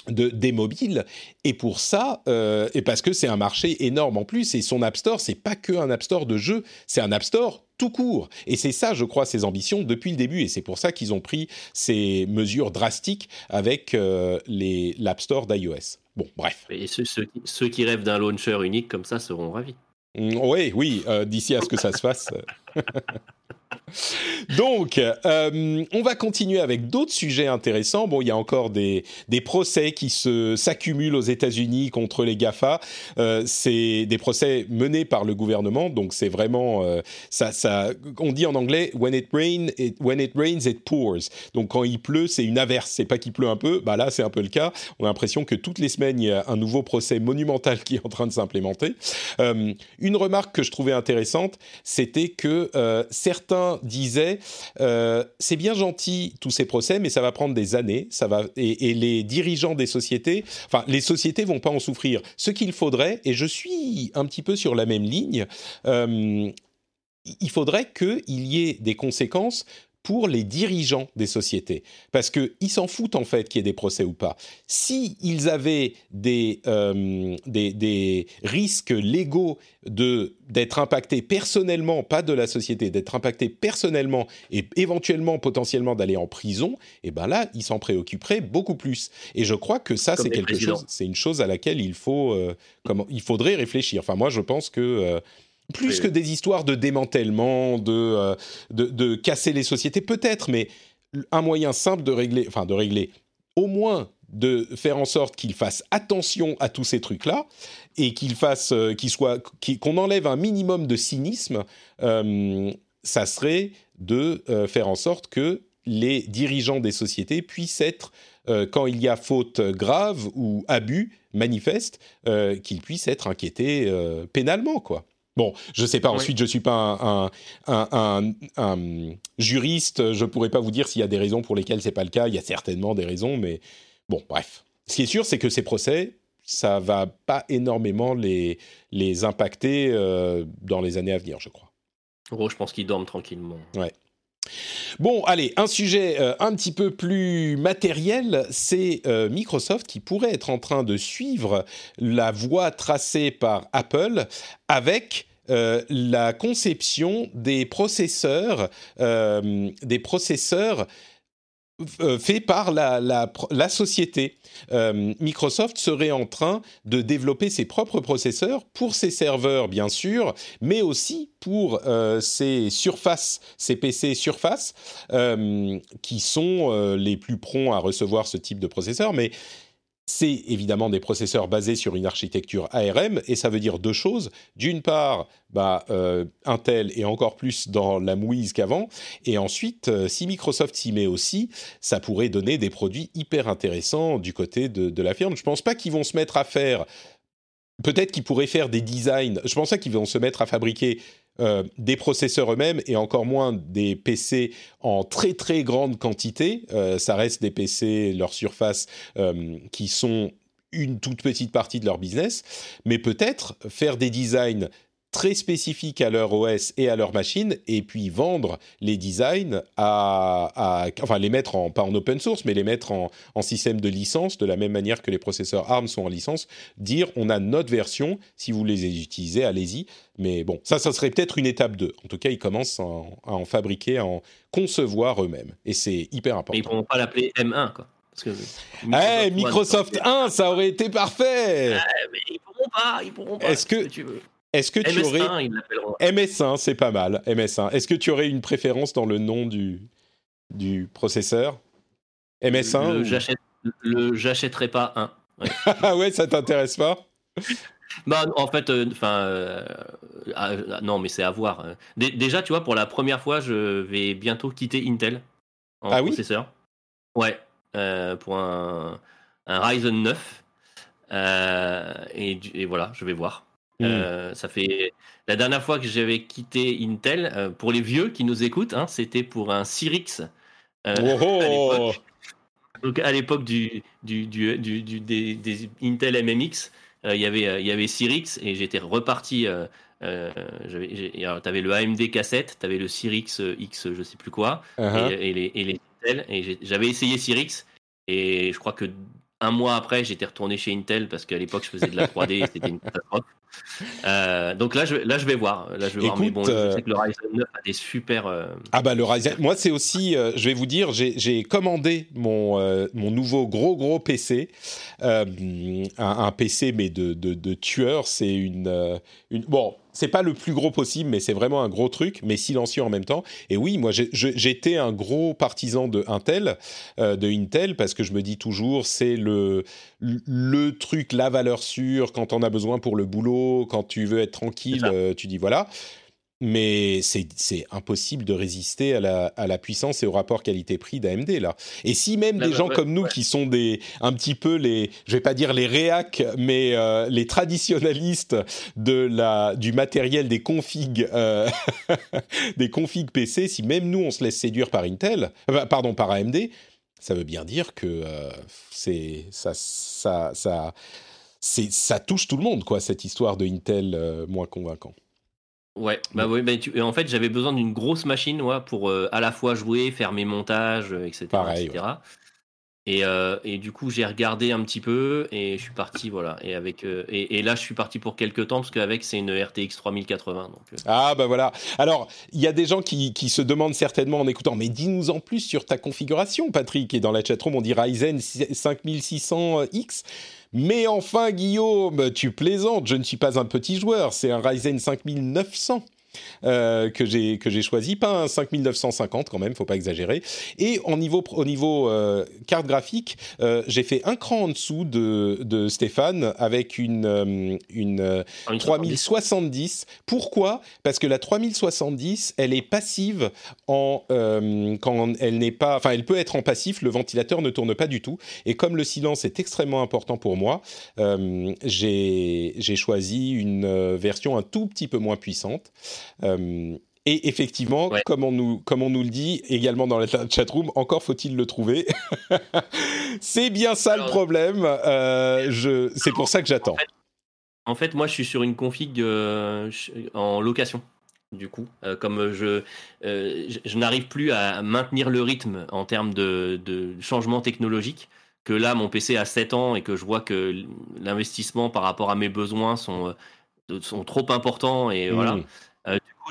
de, des mobiles. Et pour ça euh, et parce que c'est un marché énorme en plus et son App Store c'est pas que un App Store de jeux c'est un App Store tout court. Et c'est ça je crois ses ambitions depuis le début. Et c'est pour ça qu'ils ont pris ces mesures drastiques avec euh, les l'App Store d'iOS. Bon bref. Et ceux, ceux, qui rêvent d'un launcher unique comme ça seront ravis. Mm, oui oui euh, d'ici à ce que ça se fasse [laughs] Donc, euh, on va continuer avec d'autres sujets intéressants. Bon, il y a encore des, des procès qui se s'accumulent aux États-Unis contre les Gafa. Euh, c'est des procès menés par le gouvernement, donc c'est vraiment euh, ça. On dit en anglais when it rains, it, when it rains, it pours. Donc quand il pleut, c'est une averse. C'est pas qu'il pleut un peu. Bah là, c'est un peu le cas. On a l'impression que toutes les semaines, il y a un nouveau procès monumental qui est en train de s'implémenter. Une remarque que je trouvais intéressante, c'était que euh, certains disaient euh, c'est bien gentil tous ces procès, mais ça va prendre des années. Ça va et, les dirigeants des sociétés, enfin les sociétés vont pas en souffrir. Ce qu'il faudrait, et je suis un petit peu sur la même ligne. Euh, il faudrait qu'il y ait des conséquences pour les dirigeants des sociétés. Parce qu'ils s'en foutent en fait qu'il y ait des procès ou pas. Si ils avaient des, euh, des, des, risques légaux de, d'être impactés personnellement, pas de la société, d'être impactés personnellement et éventuellement, potentiellement d'aller en prison, et eh ben là, ils s'en préoccuperaient beaucoup plus. Et je crois que ça, Comme c'est quelque présidents. chose, c'est une chose à laquelle il, faut, euh, comment, il faudrait réfléchir. Enfin, moi, je pense que... Euh, plus que des histoires de démantèlement, de, euh, de, de, casser les sociétés, peut-être, mais un moyen simple de régler, enfin de régler, au moins de faire en sorte qu'ils fassent attention à tous ces trucs-là et qu'ils fassent, euh, qu'ils soient, qu'on enlève un minimum de cynisme, euh, ça serait de euh, faire en sorte que les dirigeants des sociétés puissent être, quand il y a faute grave ou abus manifeste, qu'ils puissent être inquiétés pénalement, quoi. Bon, je sais pas. Oui. Ensuite, je suis pas un, un, un, un, juriste. Je pourrais pas vous dire s'il y a des raisons pour lesquelles c'est pas le cas. Il y a certainement des raisons, mais bon, bref. Ce qui est sûr, c'est que ces procès, ça va pas énormément les les impacter euh, dans les années à venir, je crois. Oh, je pense qu'ils dorment tranquillement. Ouais. Bon, allez, un sujet euh, un petit peu plus matériel, c'est euh, Microsoft qui pourrait être en train de suivre la voie tracée par Apple avec euh, la conception des processeurs, fait par la, société. Euh, Microsoft serait en train de développer ses propres processeurs pour ses serveurs, bien sûr, mais aussi pour euh, ses surfaces, ses PC Surface, euh, qui sont euh, les plus prompts à recevoir ce type de processeur. Mais c'est évidemment des processeurs basés sur une architecture ARM et ça veut dire deux choses. D'une part, bah, euh, Intel est encore plus dans la mouise qu'avant et ensuite, euh, si Microsoft s'y met aussi, ça pourrait donner des produits hyper intéressants du côté de, la firme. Je pense pas qu'ils vont se mettre à faire. Peut-être qu'ils pourraient faire des designs. Je pense pas qu'ils vont se mettre à fabriquer euh, des processeurs eux-mêmes et encore moins des PC en très très grande quantité. Euh, ça reste des PC, leur surface, euh, qui sont une toute petite partie de leur business, mais peut-être faire des designs très spécifiques à leur OS et à leur machine, et puis vendre les designs à, à, enfin les mettre en pas en open source, mais les mettre en, en, système de licence, de la même manière que les processeurs ARM sont en licence. Dire on a notre version, si vous les utilisez, allez-y. Mais bon, ça, ça serait peut-être une étape 2. En tout cas, ils commencent à en, à en fabriquer, à en concevoir eux-mêmes, et c'est hyper important. Mais ils pourront pas l'appeler M1, quoi. Parce que Microsoft, hey, Microsoft 1, ça aurait été parfait. Euh, mais ils pourront pas, ils pourront pas. Est-ce que, que tu veux est-ce que tu MS1, aurais MS1, c'est pas mal. MS1. Est-ce que tu aurais une préférence dans le nom du du processeur? MS1 Le, ou... j'achèterai pas un. Ouais. [laughs] ah ouais, ça t'intéresse pas? Bah, en fait, enfin, euh, euh, non, mais c'est à voir. D déjà, tu vois, pour la première fois, je vais bientôt quitter Intel en ah processeur. Oui ouais, euh, pour un, un Ryzen 9. Et, et, voilà, je vais voir. Mmh. Euh, ça fait la dernière fois que j'avais quitté Intel, euh, pour les vieux qui nous écoutent, hein, c'était pour un Cyrix. Euh, oh [laughs] à Donc à l'époque du, du, du, du, des, des Intel MMX, il y avait il y avait Cyrix et j'étais reparti. tu avais le AMD cassette, tu avais le Cyrix X, je sais plus quoi, uh -huh. et, et, les, et les Intel. Et j'avais essayé Cyrix et je crois que un mois après, j'étais retourné chez Intel parce qu'à l'époque, je faisais de la 3D et c'était une catastrophe. [laughs] Euh, donc là je, là, je vais voir. Là, je vais Écoute, voir. Mais bon, je sais que le Ryzen 9 a des super. Euh... Ah, bah le Ryzen. Moi, c'est aussi. Euh, je vais vous dire, j'ai commandé mon, euh, mon nouveau gros, gros PC. Euh, un, un, PC, mais de, de, de tueur. C'est une, une. Bon, c'est pas le plus gros possible, mais c'est vraiment un gros truc, mais silencieux en même temps. Et oui, moi j'étais un gros partisan de Intel, euh, de Intel, parce que je me dis toujours c'est le le truc, la valeur sûre quand on a besoin pour le boulot, quand tu veux être tranquille, euh, tu dis voilà mais c'est impossible de résister à la, à la, puissance et au rapport qualité-prix d'AMD là. Et si même des gens comme nous qui sont des un petit peu les, je vais pas dire les réacs, mais euh, les traditionalistes de la du matériel des configs euh, [laughs] des configs PC, si même nous on se laisse séduire par Intel, euh, pardon par AMD, ça veut bien dire que c'est ça ça ça ça touche tout le monde quoi cette histoire de Intel moins convaincant. Ouais, bah oui, bah en fait j'avais besoin d'une grosse machine ouais, pour euh, à la fois jouer, faire mes montages, etc. Pareil, etc. Et, euh, et, du coup j'ai regardé un petit peu et je suis parti voilà et avec euh, et, et, là je suis parti pour quelques temps parce qu'avec c'est une RTX 3080 donc. Ah bah voilà. Alors il y a des gens qui, qui, se demandent certainement en écoutant mais dis-nous en plus sur ta configuration Patrick et dans la chatroom on dit Ryzen 5600X. Mais enfin, Guillaume, tu plaisantes, je ne suis pas un petit joueur, c'est un Ryzen 5900. Euh, que j'ai que j'ai choisi, pas un 5950 quand même, faut pas exagérer. Et au niveau au niveau euh, carte graphique, euh, j'ai fait un cran en dessous de, de Stéphane avec une une 3070. Ah, Pourquoi? Parce que la 3070, elle est passive en quand elle n'est pas, enfin elle peut être en passif, le ventilateur ne tourne pas du tout. Et comme le silence est extrêmement important pour moi, j'ai choisi une version un tout petit peu moins puissante. Euh, et effectivement, comme, on nous, comme on nous le dit également dans la chatroom, encore faut-il le trouver. [laughs] c'est bien ça le problème. Euh, je, c'est pour ça que j'attends. En, fait, moi, je suis sur une config euh, en location. Du coup, comme je, je, n'arrive plus à maintenir le rythme en termes de, de changement technologique, que là, mon PC a 7 ans et que je vois que l'investissement par rapport à mes besoins sont, sont trop importants et voilà.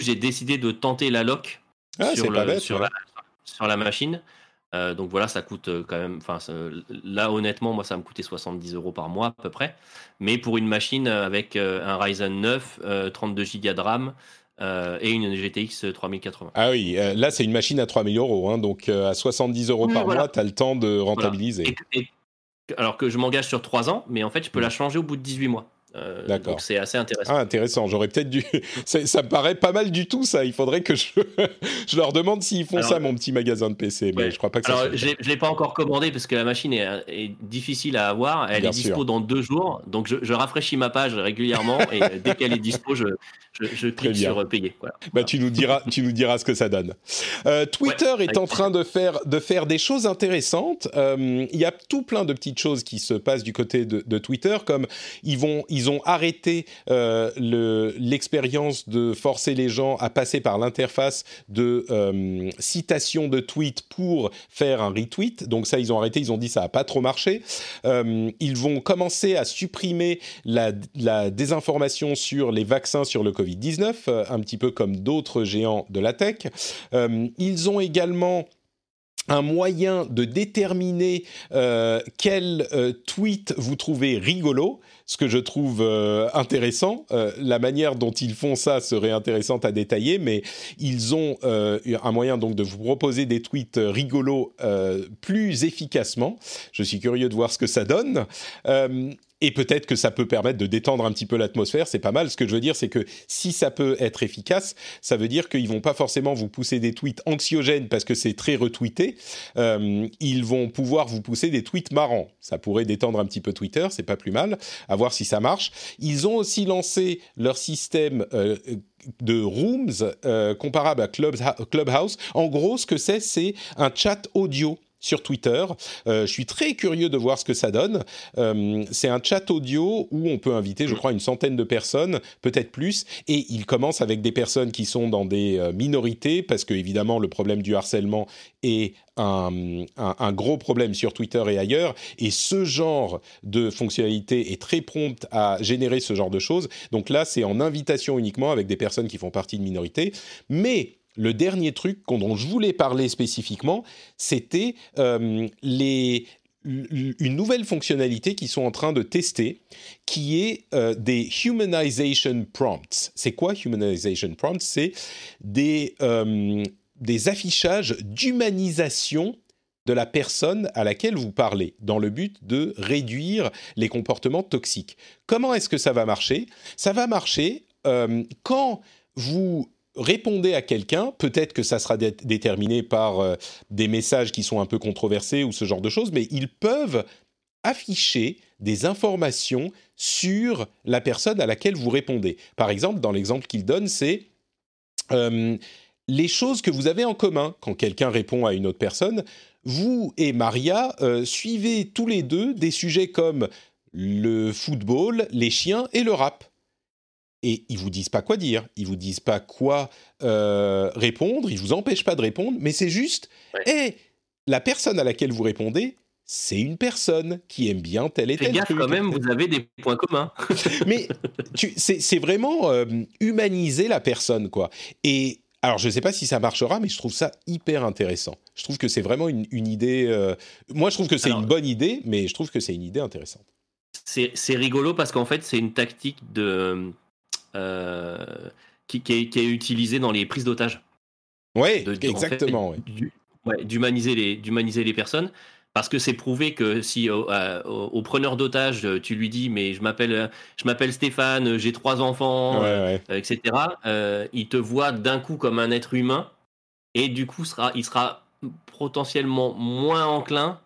J'ai décidé de tenter la lock ah, sur, la, machine. Euh, donc voilà, ça coûte euh, quand même. Enfin, là, honnêtement, moi, ça me coûtait 70 euros par mois à peu près. Mais pour une machine avec euh, un Ryzen 9, 32 Go de RAM et une GTX 3080. Ah oui, là, c'est une machine à 3000 euros. Hein, donc à 70 euros par mois, tu as le temps de rentabiliser. alors que je m'engage sur 3 ans, mais en fait, je peux la mm. changer au bout de 18 mois. Euh, D'accord. Donc c'est assez intéressant. Ah, intéressant. J'aurais peut-être dû. [laughs] ça me paraît pas mal du tout, ça. Il faudrait que je, [laughs] je leur demande s'ils font ça, mon petit magasin de PC. Mais je crois pas que Alors, je l'ai pas encore commandé parce que la machine est, difficile à avoir. Elle est dispo dans deux jours. Donc je, rafraîchis ma page régulièrement et dès qu'elle est dispo, je, je, clique sur payer. Bah, tu, nous diras, tu nous diras ce que ça donne. Euh, Twitter est en train de faire, de faire des choses intéressantes. Euh, il y a tout plein de petites choses qui se passent du côté de, de Twitter, comme ils vont. Ils ils ont arrêté euh, l'expérience de forcer les gens à passer par l'interface de euh, citation de tweet pour faire un retweet. Donc ça, ils ont arrêté, ils ont dit ça n'a pas trop marché. Euh, ils vont commencer à supprimer la, la, désinformation sur les vaccins sur le Covid-19, un petit peu comme d'autres géants de la tech. ils ont également un moyen de déterminer quel tweet vous trouvez rigolo ce que je trouve euh, intéressant. Euh, la manière dont ils font ça serait intéressante à détailler, mais ils ont euh, un moyen donc de vous proposer des tweets rigolos plus efficacement. Je suis curieux de voir ce que ça donne. Et peut-être que ça peut permettre de détendre un petit peu l'atmosphère, c'est pas mal. Ce que je veux dire, c'est que si ça peut être efficace, ça veut dire qu'ils vont pas forcément vous pousser des tweets anxiogènes parce que c'est très retweeté. Euh, ils vont pouvoir vous pousser des tweets marrants. Ça pourrait détendre un petit peu Twitter, c'est pas plus mal. À voir si ça marche. Ils ont aussi lancé leur système. Euh, de rooms euh, comparable à Clubhouse. En gros, ce que c'est, c'est un chat audio sur Twitter. Euh, je suis très curieux de voir ce que ça donne. Euh, c'est un chat audio où on peut inviter, je crois, une centaine de personnes, peut-être plus, et il commence avec des personnes qui sont dans des euh, minorités, parce que évidemment le problème du harcèlement est un, un, gros problème sur Twitter et ailleurs, et ce genre de fonctionnalité est très prompte à générer ce genre de choses. Donc là, c'est en invitation uniquement avec des personnes qui font partie de minorités, mais le dernier truc dont je voulais parler spécifiquement, c'était euh, une nouvelle fonctionnalité qu'ils sont en train de tester, qui est euh, des humanization prompts. C'est quoi humanization prompts? C'est des, euh, des affichages d'humanisation de la personne à laquelle vous parlez, dans le but de réduire les comportements toxiques. Comment est-ce que ça va marcher? Ça va marcher quand vous répondez à quelqu'un, peut-être que ça sera déterminé par euh, des messages qui sont un peu controversés ou ce genre de choses, mais ils peuvent afficher des informations sur la personne à laquelle vous répondez. Par exemple, dans l'exemple qu'il donne, c'est les choses que vous avez en commun quand quelqu'un répond à une autre personne. Vous et Maria euh, suivez tous les deux des sujets comme le football, les chiens et le rap et ils vous disent pas quoi dire, ils vous disent pas quoi euh, répondre, ils vous empêchent pas de répondre, mais c'est juste, et la personne à laquelle vous répondez, c'est une personne qui aime bien tel et tel gaffe quand même, vous avez des points communs. [laughs] mais c'est vraiment euh, humaniser la personne, quoi. Et alors, je ne sais pas si ça marchera, mais je trouve ça hyper intéressant. Je trouve que c'est vraiment une, idée. Euh, moi, je trouve que c'est une bonne idée, mais je trouve que c'est une idée intéressante. C'est rigolo parce qu'en fait, c'est une tactique de euh, qui, qui, est, utilisé dans les prises d'otages. Oui, exactement. d'humaniser les, d'humaniser les personnes. Parce que c'est prouvé que si au, preneur d'otage tu lui dis mais je m'appelle je m'appelle Stéphane, j'ai trois enfants, euh, etc. Euh, il te voit d'un coup comme un être humain et du coup sera, il sera potentiellement moins enclin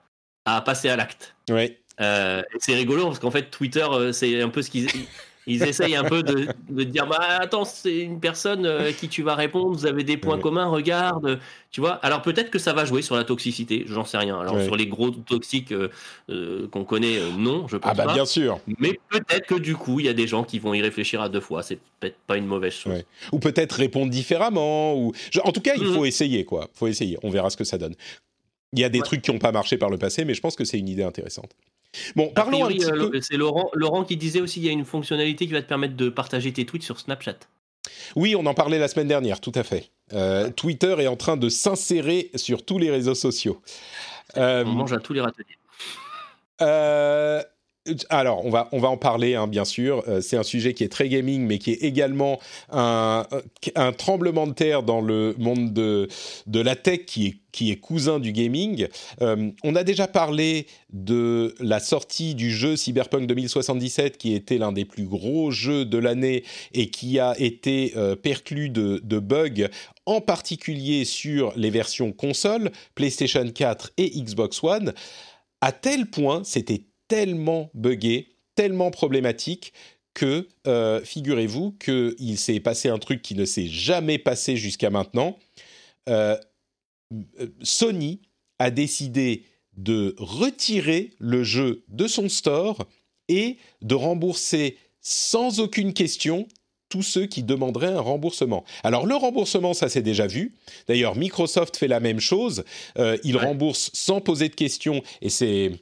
à passer à l'acte. Ouais. c'est rigolo parce qu'en fait Twitter c'est un peu ce qu'ils ils essayent un peu de, de dire bah attends c'est une personne euh, à qui tu vas répondre vous avez des points communs regarde tu vois. Alors peut-être que ça va jouer sur la toxicité j'en sais rien. Alors sur les gros toxiques euh, euh, qu'on connaît non je pense ah bah bien sûr. Mais peut-être que du coup il y a des gens qui vont y réfléchir à deux fois. C'est peut-être pas une mauvaise chose. Ou peut-être répondre différemment ou en tout cas il faut mhm. essayer quoi. Faut essayer. On verra ce que ça donne. Il y a des trucs qui n'ont pas marché par le passé mais je pense que c'est une idée intéressante Bon, parlons un petit euh, peu. C'est Laurent, Laurent qui disait aussi qu'il y a une fonctionnalité qui va te permettre de partager tes tweets sur Snapchat. Oui, on en parlait la semaine dernière, tout à fait. Euh, Twitter est en train de s'insérer sur tous les réseaux sociaux. Euh, on mange à tous les râteliers. Euh, alors, on va, on va en parler, hein, bien sûr. Euh, c'est un sujet qui est très gaming, mais qui est également un, tremblement de terre dans le monde de, de la tech qui est, qui est cousin du gaming. Euh, on a déjà parlé de la sortie du jeu Cyberpunk 2077, qui était l'un des plus gros jeux de l'année et qui a été euh, perclus de, de bugs, en particulier sur les versions console, PlayStation 4 et Xbox One, à tel point, c'était tellement buggé, tellement problématique que euh, figurez-vous qu'il s'est passé un truc qui ne s'est jamais passé jusqu'à maintenant. Euh, Sony a décidé de retirer le jeu de son store et de rembourser sans aucune question tous ceux qui demanderaient un remboursement. Alors le remboursement, ça s'est déjà vu. D'ailleurs, Microsoft fait la même chose. Euh, il rembourse sans poser de questions et c'est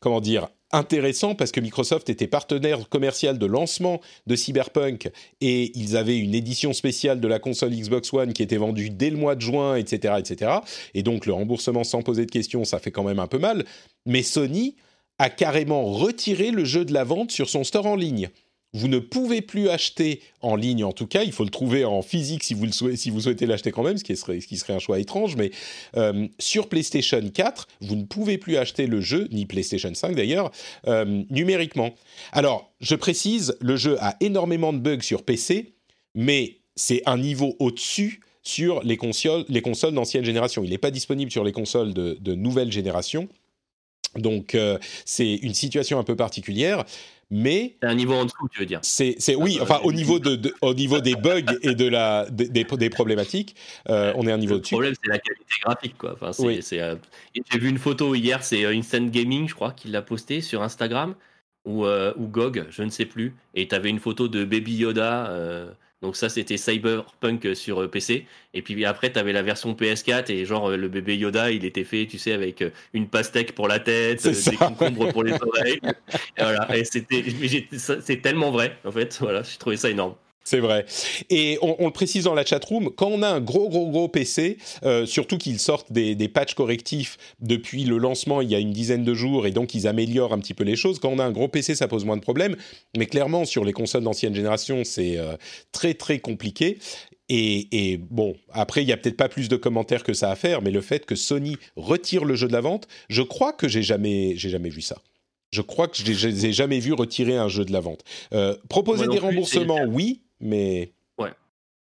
comment dire intéressant parce que Microsoft était partenaire commercial de lancement de Cyberpunk et ils avaient une édition spéciale de la console Xbox One qui était vendue dès le mois de juin, etc., etc. Et donc le remboursement sans poser de questions, ça fait quand même un peu mal. Mais Sony a carrément retiré le jeu de la vente sur son store en ligne. Vous ne pouvez plus acheter en ligne, en tout cas, il faut le trouver en physique si vous, le souhaitez, l'acheter quand même, ce qui serait, un choix étrange, mais euh, sur PlayStation 4, vous ne pouvez plus acheter le jeu, ni PlayStation 5 d'ailleurs, euh, numériquement. Alors, je précise, le jeu a énormément de bugs sur PC, mais c'est un niveau au-dessus sur les consoles, les consoles d'ancienne génération. Il n'est pas disponible sur les consoles de, de nouvelle génération. Donc, euh, c'est une situation un peu particulière mais c'est un niveau en dessous, tu veux dire C'est, oui, enfin au niveau de, au niveau des bugs et de la des, des problématiques, euh, on est un niveau dessus. Le problème c'est la qualité graphique quoi. Enfin, c'est, euh, j'ai vu une photo hier, c'est euh, Instant Gaming, je crois, qu'il l'a posté sur Instagram ou ou GOG, je ne sais plus, et tu avais une photo de Baby Yoda donc ça, c'était Cyberpunk sur euh, PC. Et puis après, tu avais la version PS4 et genre euh, le bébé Yoda, il était fait, tu sais, avec euh, une pastèque pour la tête, des concombres pour les oreilles. et voilà. Et c'était, c'est tellement vrai, en fait. Voilà, j'ai trouvé ça énorme. C'est vrai. Et on, le précise dans la chatroom, quand on a un gros, gros, gros PC, euh, surtout qu'ils sortent des, des, patchs correctifs depuis le lancement il y a une dizaine de jours et donc ils améliorent un petit peu les choses, quand on a un gros PC, ça pose moins de problèmes. Mais clairement, sur les consoles d'ancienne génération, c'est euh, très, très compliqué. Et, et, bon, après, il y a peut-être pas plus de commentaires que ça à faire, mais le fait que Sony retire le jeu de la vente, je crois que j'ai jamais, j'ai jamais vu ça. Je crois que je les ai jamais vu retirer un jeu de la vente. Euh, proposer des remboursements, oui, mais. Ouais,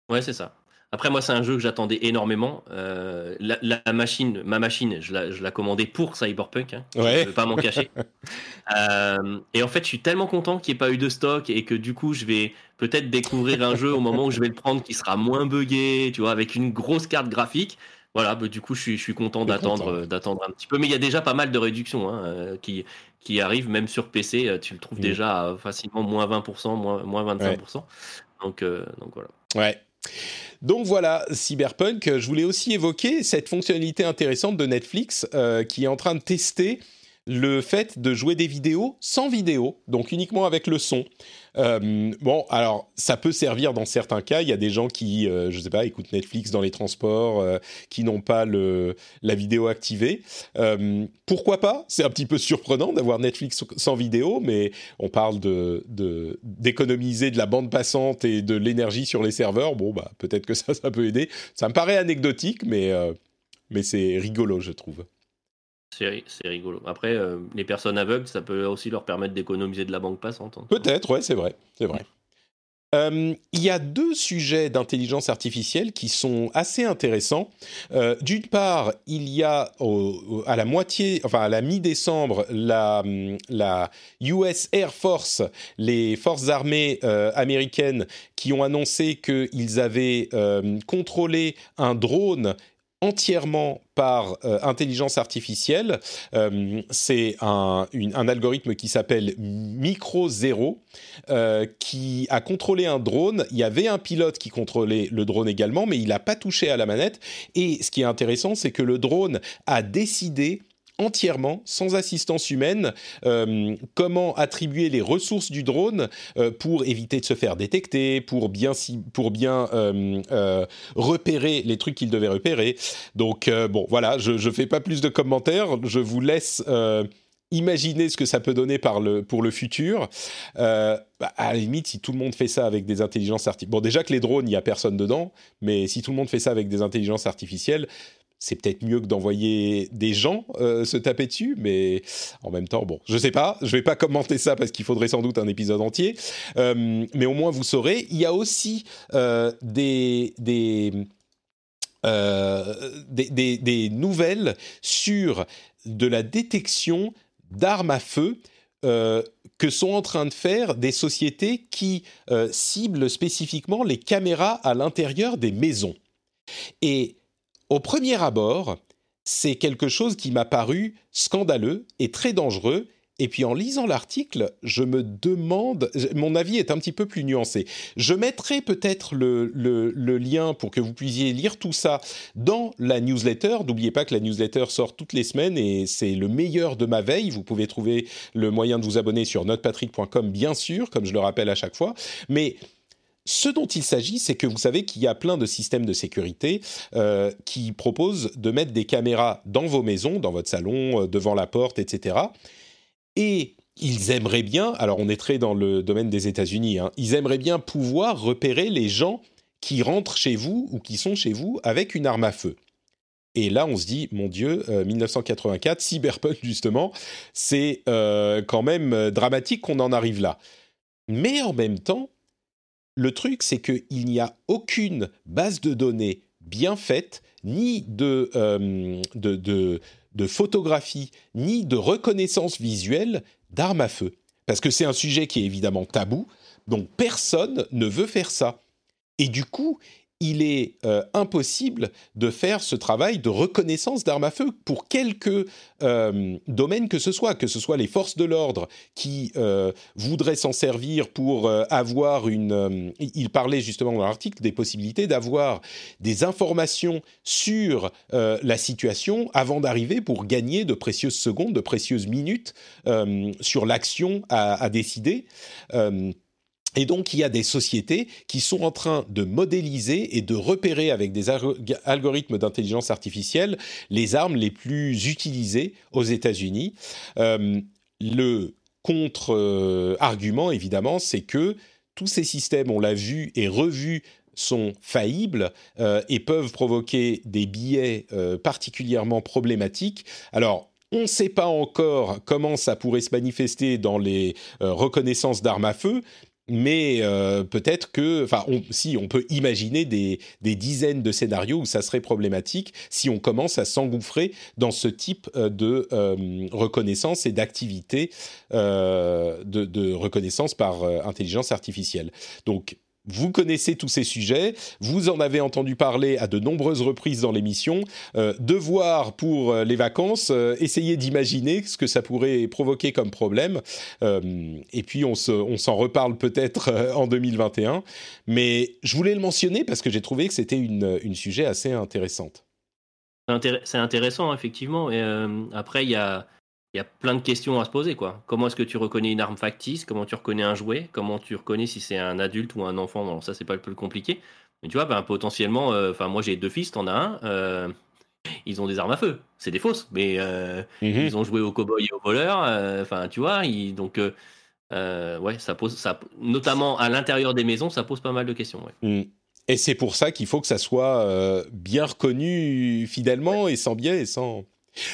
ouais, c'est ça. Après, moi, c'est un jeu que j'attendais énormément. Euh, la, machine, ma machine, je la, je la commandais pour Cyberpunk. Hein. Ouais. Je ne vais pas m'en cacher. [laughs] euh, et en fait, je suis tellement content qu'il n'y ait pas eu de stock et que du coup, je vais peut-être découvrir un jeu au moment où je vais le prendre qui sera moins buggé, tu vois, avec une grosse carte graphique. Voilà, bah, du coup, je suis, je suis content d'attendre, euh, d'attendre un petit peu. Mais il y a déjà pas mal de réductions hein, qui, qui arrivent, même sur PC. Tu le trouves mmh. déjà à facilement moins 20%, moins, moins 25%. Donc, donc voilà. Ouais. Donc voilà, Cyberpunk. Je voulais aussi évoquer cette fonctionnalité intéressante de Netflix qui est en train de tester le fait de jouer des vidéos sans vidéo, donc uniquement avec le son. Euh, bon, alors ça peut servir dans certains cas. Il y a des gens qui, euh, je sais pas, écoutent Netflix dans les transports, euh, qui n'ont pas la vidéo activée. pourquoi pas? C'est un petit peu surprenant d'avoir Netflix sans vidéo, mais on parle d'économiser de, la bande passante et de l'énergie sur les serveurs. Bon, bah peut-être que ça, ça peut aider. Ça me paraît anecdotique, mais mais c'est rigolo, je trouve. C'est rigolo. Après, euh, les personnes aveugles, ça peut aussi leur permettre d'économiser de la banque passante. Hein. Peut-être, ouais, c'est vrai, c'est vrai. Euh, il y a deux sujets d'intelligence artificielle qui sont assez intéressants. Euh, d'une part, il y a à la moitié, enfin à la mi-décembre, la, la, US Air Force, les forces armées américaines, qui ont annoncé qu'ils avaient contrôlé un drone entièrement par euh, intelligence artificielle. Euh, c'est un, algorithme qui s'appelle Micro Zero, euh, qui a contrôlé un drone. Il y avait un pilote qui contrôlait le drone également, mais il n'a pas touché à la manette. Et ce qui est intéressant, c'est que le drone a décidé entièrement, sans assistance humaine, euh, comment attribuer les ressources du drone euh, pour éviter de se faire détecter, pour bien, euh, repérer les trucs qu'il devait repérer. Donc, bon, voilà, je ne fais pas plus de commentaires, je vous laisse imaginer ce que ça peut donner pour le futur. Bah, à la limite, si tout le monde fait ça avec des intelligences artificielles, bon déjà que les drones, il n'y a personne dedans, mais si tout le monde fait ça avec des intelligences artificielles, c'est peut-être mieux que d'envoyer des gens euh, se taper dessus, mais en même temps, bon, je sais pas, je vais pas commenter ça parce qu'il faudrait sans doute un épisode entier, euh, mais au moins vous saurez. Il y a aussi euh, des, des, des, des, nouvelles sur de la détection d'armes à feu. que sont en train de faire des sociétés qui ciblent spécifiquement les caméras à l'intérieur des maisons. Et au premier abord, c'est quelque chose qui m'a paru scandaleux et très dangereux. Et puis en lisant l'article, je me demande, mon avis est un petit peu plus nuancé. Je mettrai peut-être le, lien pour que vous puissiez lire tout ça dans la newsletter. N'oubliez pas que la newsletter sort toutes les semaines et c'est le meilleur de ma veille. Vous pouvez trouver le moyen de vous abonner sur notepatrick.com, bien sûr, comme je le rappelle à chaque fois. Mais ce dont il s'agit, c'est que vous savez qu'il y a plein de systèmes de sécurité euh, qui proposent de mettre des caméras dans vos maisons, dans votre salon, euh, devant la porte, etc. Et ils aimeraient bien, alors on est très dans le domaine des États-Unis, hein, ils aimeraient bien pouvoir repérer les gens qui rentrent chez vous ou qui sont chez vous avec une arme à feu. Et là, on se dit, mon Dieu, 1984, euh, cyberpunk justement, c'est quand même dramatique qu'on en arrive là. Mais en même temps, le truc, c'est qu'il n'y a aucune base de données bien faite, ni de, euh, de, photographie, ni de reconnaissance visuelle d'armes à feu. Parce que c'est un sujet qui est évidemment tabou, donc personne ne veut faire ça. Et du coup, il est euh, impossible de faire ce travail de reconnaissance d'armes à feu pour quelque euh, domaine que ce soit, que ce soit les forces de l'ordre qui euh, voudraient s'en servir pour avoir une... il parlait justement dans l'article des possibilités d'avoir des informations sur la situation avant d'arriver pour gagner de précieuses secondes, de précieuses minutes sur l'action à, à, décider. Et donc, il y a des sociétés qui sont en train de modéliser et de repérer avec des algorithmes d'intelligence artificielle les armes les plus utilisées aux États-Unis. Euh, le contre-argument, évidemment, c'est que tous ces systèmes, on l'a vu et revu, sont faillibles euh, et peuvent provoquer des biais euh, particulièrement problématiques. Alors, on ne sait pas encore comment ça pourrait se manifester dans les reconnaissances d'armes à feu, mais euh, peut-être que, enfin, si on peut imaginer des, dizaines de scénarios où ça serait problématique si on commence à s'engouffrer dans ce type euh, de euh, reconnaissance et d'activité de, de, reconnaissance par intelligence artificielle. Donc vous connaissez tous ces sujets, vous en avez entendu parler à de nombreuses reprises dans l'émission. Euh, devoir pour euh, les vacances, euh, essayer d'imaginer ce que ça pourrait provoquer comme problème. et puis on, s'en reparle peut-être en 2021. Mais je voulais le mentionner parce que j'ai trouvé que c'était une sujet assez intéressante. C'est intéressant, effectivement. Et après, il y a il y a plein de questions à se poser. quoi. Comment est-ce que tu reconnais une arme factice? Comment tu reconnais un jouet? Comment tu reconnais si c'est un adulte ou un enfant? Bon, Ça, c'est pas le plus compliqué. Mais tu vois, ben, potentiellement, euh, enfin moi j'ai deux fils, t'en as un. Euh, ils ont des armes à feu. C'est des fausses, mais euh, mhm. ils ont joué aux cow-boys et aux voleurs. Enfin, tu vois, donc ouais, ça pose, ça, notamment à l'intérieur des maisons, ça pose pas mal de questions. Mhm. Et c'est pour ça qu'il faut que ça soit bien reconnu fidèlement et sans biais et sans.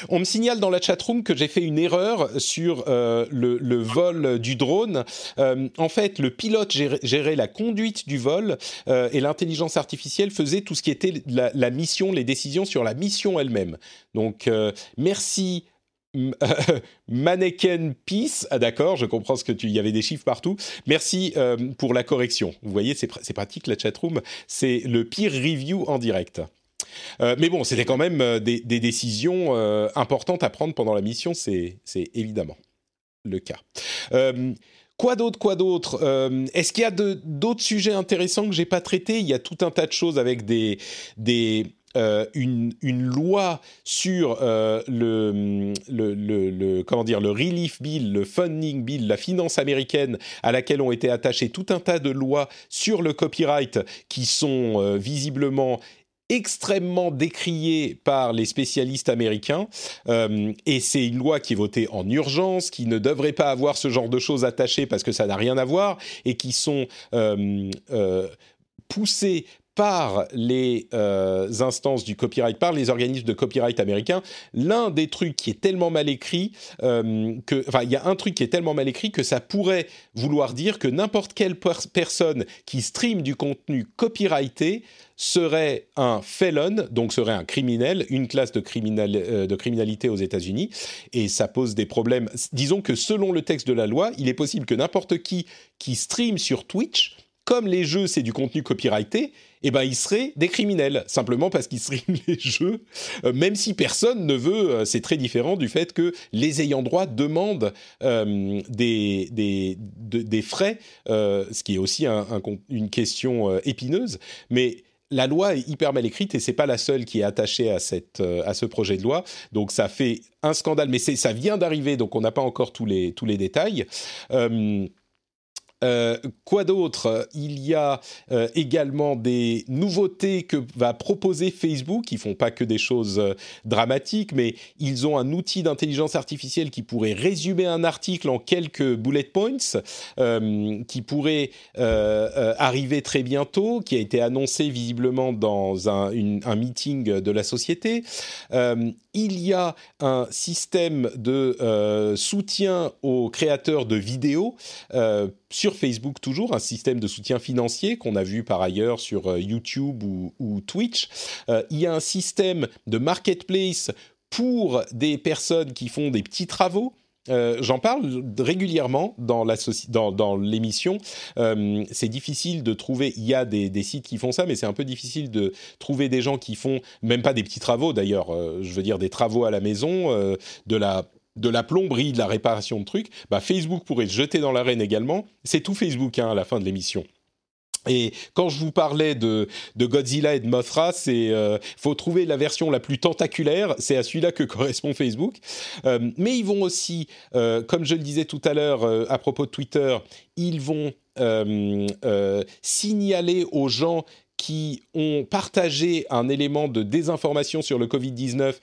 On me signale dans la chatroom que j'ai fait une erreur sur euh, le, vol du drone. Euh, en fait, le pilote gérait, la conduite du vol euh, et l'intelligence artificielle faisait tout ce qui était la, mission, les décisions sur la mission elle-même. Donc, merci [laughs] Mannequin Peace, ah d'accord, je comprends ce que tu, il y avait des chiffres partout. Merci pour la correction. Vous voyez, c'est pratique la chatroom. C'est le pire review en direct. Euh, mais bon, c'était quand même euh, des, décisions euh, importantes à prendre pendant la mission, c'est évidemment le cas. Quoi d'autre, quoi d'autre? Est-ce qu'il y a d'autres sujets intéressants que j'ai pas traités? Il y a tout un tas de choses avec une, loi sur le, comment dire le relief bill, le funding bill, la finance américaine, à laquelle ont été attachées tout un tas de lois sur le copyright qui sont visiblement extrêmement décriée par les spécialistes américains. Euh, et c'est une loi qui est votée en urgence, qui ne devrait pas avoir ce genre de choses attachées parce que ça n'a rien à voir et qui sont euh, euh, poussées par les instances du copyright, par les organismes de copyright américains, l'un des trucs qui est tellement mal écrit que, enfin, il y a un truc qui est tellement mal écrit que ça pourrait vouloir dire que n'importe quelle personne qui stream du contenu copyrighté serait un felon, donc serait un criminel, une classe de, euh, de criminalité aux États-Unis, et ça pose des problèmes. Disons que selon le texte de la loi, il est possible que n'importe qui qui stream sur Twitch, comme les jeux c'est du contenu copyrighté, eh ben ils seraient des criminels simplement parce qu'ils streament [laughs] les jeux, euh, même si personne ne veut. Euh, c'est très différent du fait que les ayants droit demandent des, des, des, frais, ce qui est aussi une question épineuse, mais la loi est hyper mal écrite et c'est pas la seule qui est attachée à, euh, ce projet de loi. Donc ça fait un scandale, mais ça vient d'arriver, donc on n'a pas encore tous les, tous les détails. Euh, euh, quoi d'autre? Il y a euh, également des nouveautés que va proposer Facebook. Ils font pas que des choses euh, dramatiques, mais ils ont un outil d'intelligence artificielle qui pourrait résumer un article en quelques bullet points, qui pourrait arriver très bientôt, qui a été annoncé visiblement dans un, un meeting de la société. il y a un système de soutien aux créateurs de vidéos sur Facebook toujours, un système de soutien financier qu'on a vu par ailleurs sur euh, YouTube ou, Twitch. Euh, il y a un système de marketplace pour des personnes qui font des petits travaux. Euh, j'en parle régulièrement dans, l'émission. c'est difficile de trouver. Il y a des, sites qui font ça, mais c'est un peu difficile de trouver des gens qui font même pas des petits travaux. D'ailleurs, je veux dire des travaux à la maison, de la de la plomberie, de la réparation de trucs, bah Facebook pourrait se jeter dans l'arène également. C'est tout Facebook hein, à la fin de l'émission. Et quand je vous parlais de, de Godzilla et de Mothra, c'est euh, faut trouver la version la plus tentaculaire. C'est à celui-là que [laughs] correspond Facebook. Euh, mais ils vont aussi, euh, comme je le disais tout à l'heure à propos de Twitter, ils vont signaler aux gens qui ont partagé un élément de désinformation sur le Covid-19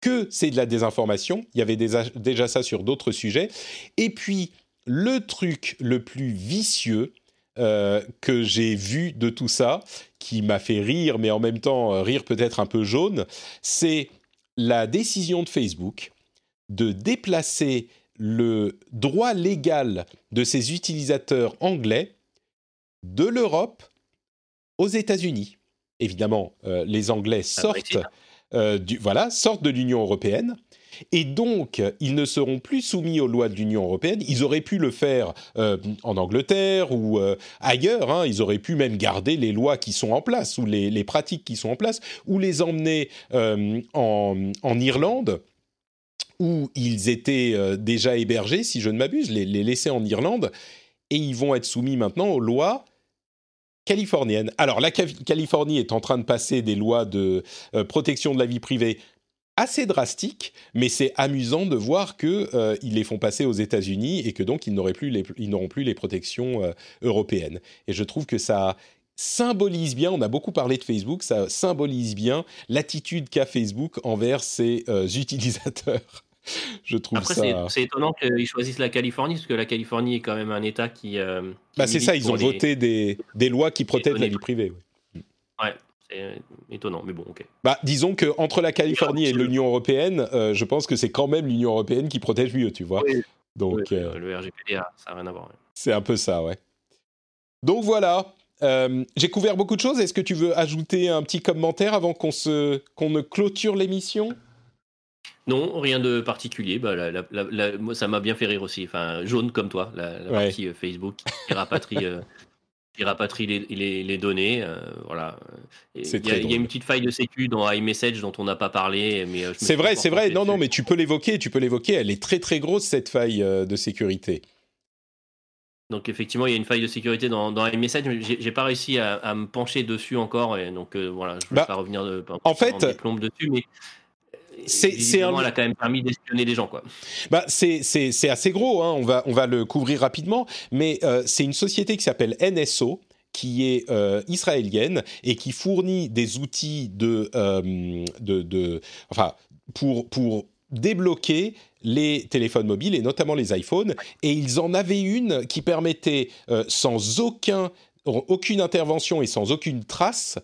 que c'est de la désinformation. Il y avait déjà, ça sur d'autres sujets. Et puis, le truc le plus vicieux, euh, que j'ai vu de tout ça, qui m'a fait rire, mais en même temps euh, rire peut-être un peu jaune, c'est la décision de Facebook de déplacer le droit légal de ses utilisateurs anglais de l'Europe aux États-Unis. Évidemment, euh, les Anglais sortent, euh, voilà, sortent de l'Union européenne. Et donc, ils ne seront plus soumis aux lois de l'Union européenne. Ils auraient pu le faire euh, en Angleterre ou euh, ailleurs. Hein. Ils auraient pu même garder les lois qui sont en place ou les, pratiques qui sont en place ou les emmener en, en, Irlande où ils étaient déjà hébergés, si je ne m'abuse, les laisser en Irlande. Et ils vont être soumis maintenant aux lois californiennes. Alors, la Californie est en train de passer des lois de euh, protection de la vie privée assez drastique, mais c'est amusant de voir que euh, ils les font passer aux États-Unis et que donc ils n'auront plus les protections euh, européennes. Et je trouve que ça symbolise bien, on a beaucoup parlé de Facebook, ça symbolise bien l'attitude qu'a Facebook envers ses [laughs] utilisateurs. Je trouve Après, ça. c'est étonnant qu'ils choisissent la Californie, parce que la Californie est quand même un État qui. Euh, qui Bah c'est ça, ils ont les- voté des, des lois qui protègent la vie privée. ouais. Ouais, c'est étonnant, mais bon, ok. Bah, disons que entre la Californie et l'Union européenne, euh, je pense que c'est quand même l'Union européenne qui protège mieux, tu vois. Oui, Donc oui, euh, Le RGPD, ça n'a rien à voir. ouais. c'est un peu ça, ouais. Donc voilà. Euh, J'ai couvert beaucoup de choses. Est-ce que tu veux ajouter un petit commentaire avant qu'on se qu'on ne clôture l'émission? Non, rien de particulier. Bah, la- la- la- la- moi, ça m'a bien fait rire aussi. Enfin, jaune comme toi, la, Ouais. partie euh, Facebook qui rapatrie, euh, qui rapatrie les, les- les données. euh, voilà. Il y, a- y une petite faille de sécu dans iMessage dont on n'a pas parlé. mais C'est vrai, c'est vrai. Non, non, mais tu peux l'évoquer. Tu peux l'évoquer. Elle est très très grosse cette faille de sécurité. Donc effectivement, il y a une faille de sécurité dans, dans iMessage, j'ai pas réussi à, à me pencher dessus encore, et donc euh, voilà, je ne vais Bah, pas revenir de, en fait, dessus, mais c'est- un- elle a quand même permis d'espionner des gens, quoi. Bah, c'est, c'est, c'est assez gros, hein. on, va, on va le couvrir rapidement, mais euh, c'est une société qui s'appelle NSO, qui est euh, israélienne et qui fournit des outils de, euh, de, de enfin, pour, pour débloquer les téléphones mobiles et notamment les iPhones. Et ils en avaient une qui permettait, sans aucun aucune intervention et sans aucune trace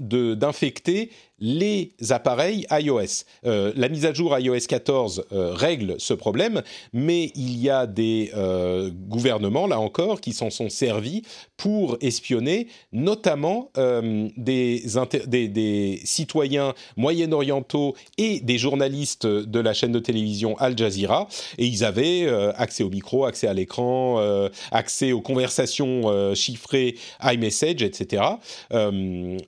d'infecter les appareils iOS. Euh, la mise à jour iOS 14 euh, règle ce problème, mais il y a des euh, gouvernements, là encore, qui s'en sont servis pour espionner notamment des, citoyens moyen-orientaux et des journalistes de la chaîne de télévision Al Jazeera. Et ils avaient accès au micro, accès à l'écran, accès aux conversations chiffrées iMessage, etc.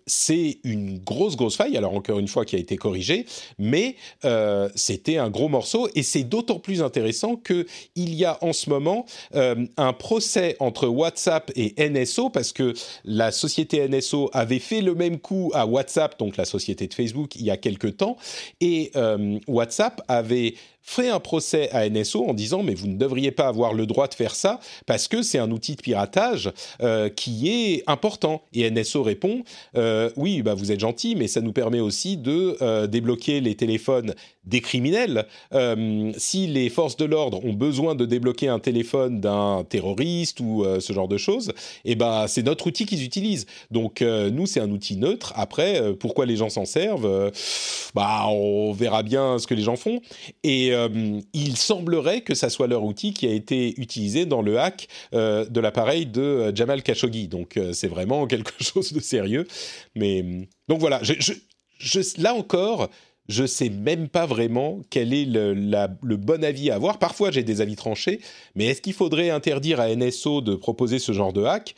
C'est une grosse, grosse faille, encore une fois qui a été corrigée, mais euh, c'était un gros morceau et c'est d'autant plus intéressant que il y a en ce moment euh, un procès entre WhatsApp et NSO parce que la société NSO avait fait le même coup à WhatsApp, donc la société de Facebook, il y a quelque temps, et euh, WhatsApp avait fait un procès à NSO en disant mais vous ne devriez pas avoir le droit de faire ça parce que c'est un outil de piratage euh, qui est important. Et NSO répond euh, oui bah vous êtes gentil mais ça nous permet aussi de euh, débloquer les téléphones des criminels. Euh, si les forces de l'ordre ont besoin de débloquer un téléphone d'un terroriste ou euh, ce genre de choses, et ben c'est notre outil qu'ils utilisent. Donc euh, nous c'est un outil neutre. Après pourquoi les gens s'en servent, bah on verra bien ce que les gens font. Et il semblerait que ça soit leur outil qui a été utilisé dans le hack de l'appareil de Jamal Khashoggi. Donc c'est vraiment [laughs] quelque chose de sérieux. Mais donc voilà, là encore, je sais même pas vraiment quel est le, le bon avis à avoir. Parfois j'ai des avis tranchés, mais est-ce qu'il faudrait interdire à NSO de proposer ce genre de hack?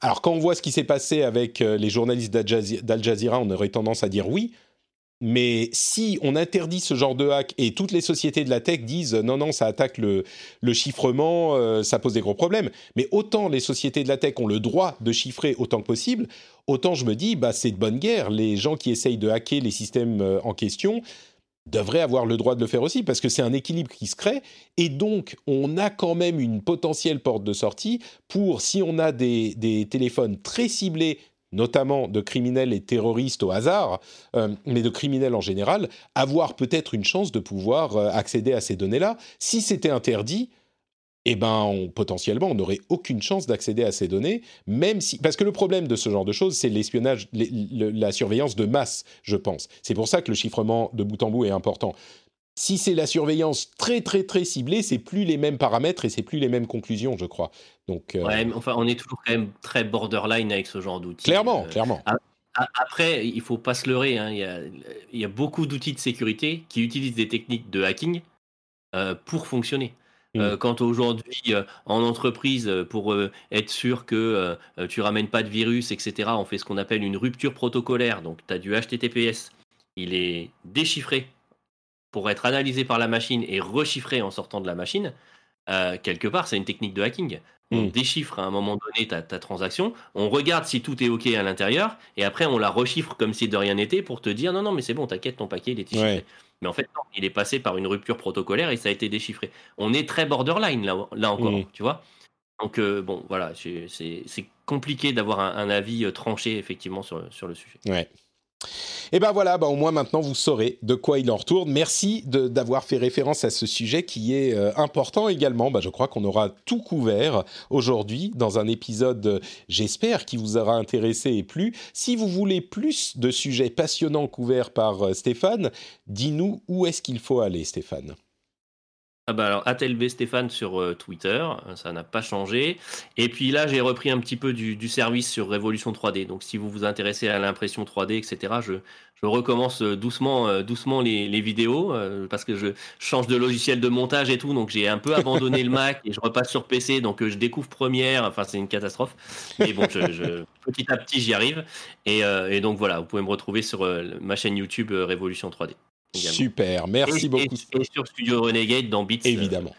Alors quand on voit ce qui s'est passé avec euh, les journalistes d'Al Jazeera, on aurait tendance à dire oui. Mais si on interdit ce genre de hack et toutes les sociétés de la tech disent non, non, ça attaque le, chiffrement, euh, ça pose des gros problèmes. Mais autant les sociétés de la tech ont le droit de chiffrer autant que possible, autant je me dis, bah, c'est de bonne guerre. Les gens qui essayent de hacker les systèmes euh, en question devraient avoir le droit de le faire aussi, parce que c'est un équilibre qui se crée. Et donc, on a quand même une potentielle porte de sortie pour, si on a des téléphones très ciblés notamment de criminels et terroristes au hasard, euh, mais de criminels en général, avoir peut-être une chance de pouvoir euh, accéder à ces données-là. Si c'était interdit, eh ben, potentiellement, on n'aurait aucune chance d'accéder à ces données, même si... Parce que le problème de ce genre de choses, c'est l'espionnage, la surveillance de masse, je pense. C'est pour ça que le chiffrement de bout en bout est important. Si c'est la surveillance très très très ciblée, c'est plus les mêmes paramètres et c'est plus les mêmes conclusions, je crois. Donc, euh, ouais, enfin, on est toujours quand même très borderline avec ce genre d'outils. Clairement, euh, clairement. Après, il faut pas se leurrer. Hein. Il, y a, beaucoup d'outils de sécurité qui utilisent des techniques de hacking euh, pour fonctionner. Mm. Quand aujourd'hui, en entreprise, pour être sûr que tu ramènes pas de virus, etc., on fait ce qu'on appelle une rupture protocolaire. Donc, tu as du HTTPS, il est déchiffré pour être analysé par la machine et rechiffré en sortant de la machine, euh, quelque part, c'est une technique de hacking. On hmm. déchiffre à un moment donné ta, transaction, on regarde si tout est OK à l'intérieur, et après on la rechiffre comme si de rien n'était pour te dire non, non, mais c'est bon, t'inquiète, ton paquet il est déchiffré. Mais en fait, non, il est passé par une rupture protocolaire et ça a été déchiffré. On est très borderline là, là encore, hmm. tu vois. Donc, euh, bon, voilà, c'est compliqué d'avoir un, un, avis euh, tranché effectivement sur, sur le sujet. Ouais. Et ben voilà, ben au moins maintenant vous saurez de quoi il en retourne. Merci d'avoir fait référence à ce sujet qui est euh, important également. Ben, je crois qu'on aura tout couvert aujourd'hui dans un épisode, j'espère, qui vous aura intéressé et plu. Si vous voulez plus de sujets passionnants couverts par euh, Stéphane, dis-nous où est-ce qu'il faut aller, Stéphane? Ah bah alors, ATLB Stéphane sur euh, Twitter, euh, ça n'a pas changé. Et puis là, j'ai repris un petit peu du, service sur Révolution 3D. Donc, si vous vous intéressez à l'impression 3D, etc., je, je recommence euh, doucement, doucement les, les vidéos parce que je change de logiciel de montage et tout. Donc, j'ai un peu abandonné le Mac et je repasse sur PC. Donc, je découvre Première. Enfin, c'est une catastrophe. Mais bon, je, petit à petit, j'y arrive. Et, et, donc, voilà, vous pouvez me retrouver sur ma chaîne YouTube Révolution 3D. Super, merci beaucoup. Et, sur Studio Renegade dans Bits. Euh, Évidemment.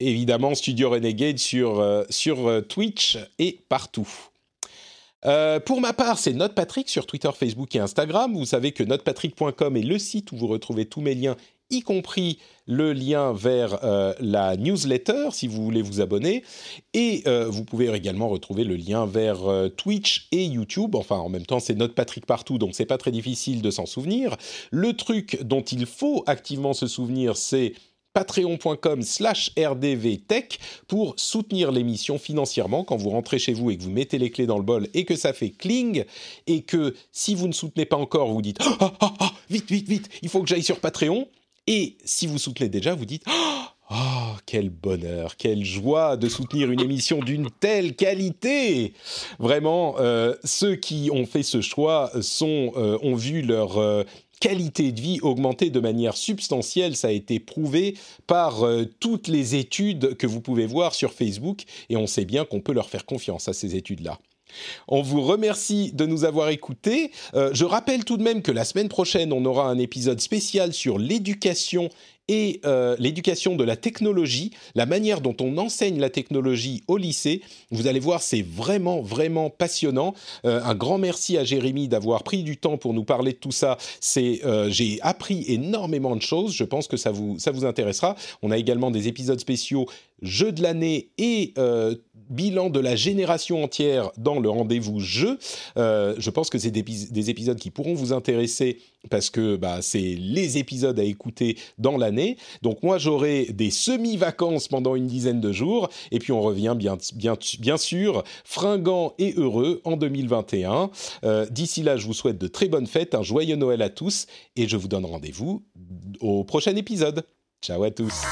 Évidemment, Studio Renegade sur, euh, sur euh, Twitch et partout. pour ma part, c'est NotePatrick sur Twitter, Facebook et Instagram. Vous savez que notepatrick.com est le site où vous retrouvez tous mes liens y compris le lien vers euh, la newsletter si vous voulez vous abonner. Et euh, vous pouvez également retrouver le lien vers euh, Twitch et YouTube. Enfin, en même temps, c'est notre Patrick partout, donc c'est pas très difficile de s'en souvenir. Le truc dont il faut activement se souvenir, c'est patreon.com slash rdvtech pour soutenir l'émission financièrement quand vous rentrez chez vous et que vous mettez les clés dans le bol et que ça fait cling et que si vous ne soutenez pas encore, vous dites ah, ah, ah, vite, vite, vite, il faut que j'aille sur Patreon. Et si vous soutenez déjà, vous dites Oh, quel bonheur, quelle joie de soutenir une émission d'une telle qualité Vraiment, euh, ceux qui ont fait ce choix euh, ont vu leur euh, qualité de vie augmenter de manière substantielle. Ça a été prouvé par toutes les études que vous pouvez voir sur Facebook et on sait bien qu'on peut leur faire confiance à ces études-là. On vous remercie de nous avoir écoutés. Euh, je rappelle tout de même que la semaine prochaine, on aura un épisode spécial sur l'éducation et euh, l'éducation de la technologie, la manière dont on enseigne la technologie au lycée. Vous allez voir, c'est vraiment, vraiment passionnant. Euh, un grand merci à Jérémy d'avoir pris du temps pour nous parler de tout ça. C'est, j'ai appris énormément de choses. Je pense que ça vous, ça vous intéressera. On a également des épisodes spéciaux jeux de l'année et bilan de la génération entière dans le rendez-vous jeu. Euh, je pense que c'est des, épisodes qui pourront vous intéresser parce que bah, c'est les épisodes à écouter dans Donc moi j'aurai des semi-vacances pendant une dizaine de jours et puis on revient bien sûr fringant et heureux en 2021. Euh, d'ici là je vous souhaite de très bonnes fêtes, un joyeux Noël à tous et je vous donne rendez-vous au prochain épisode. Ciao à tous.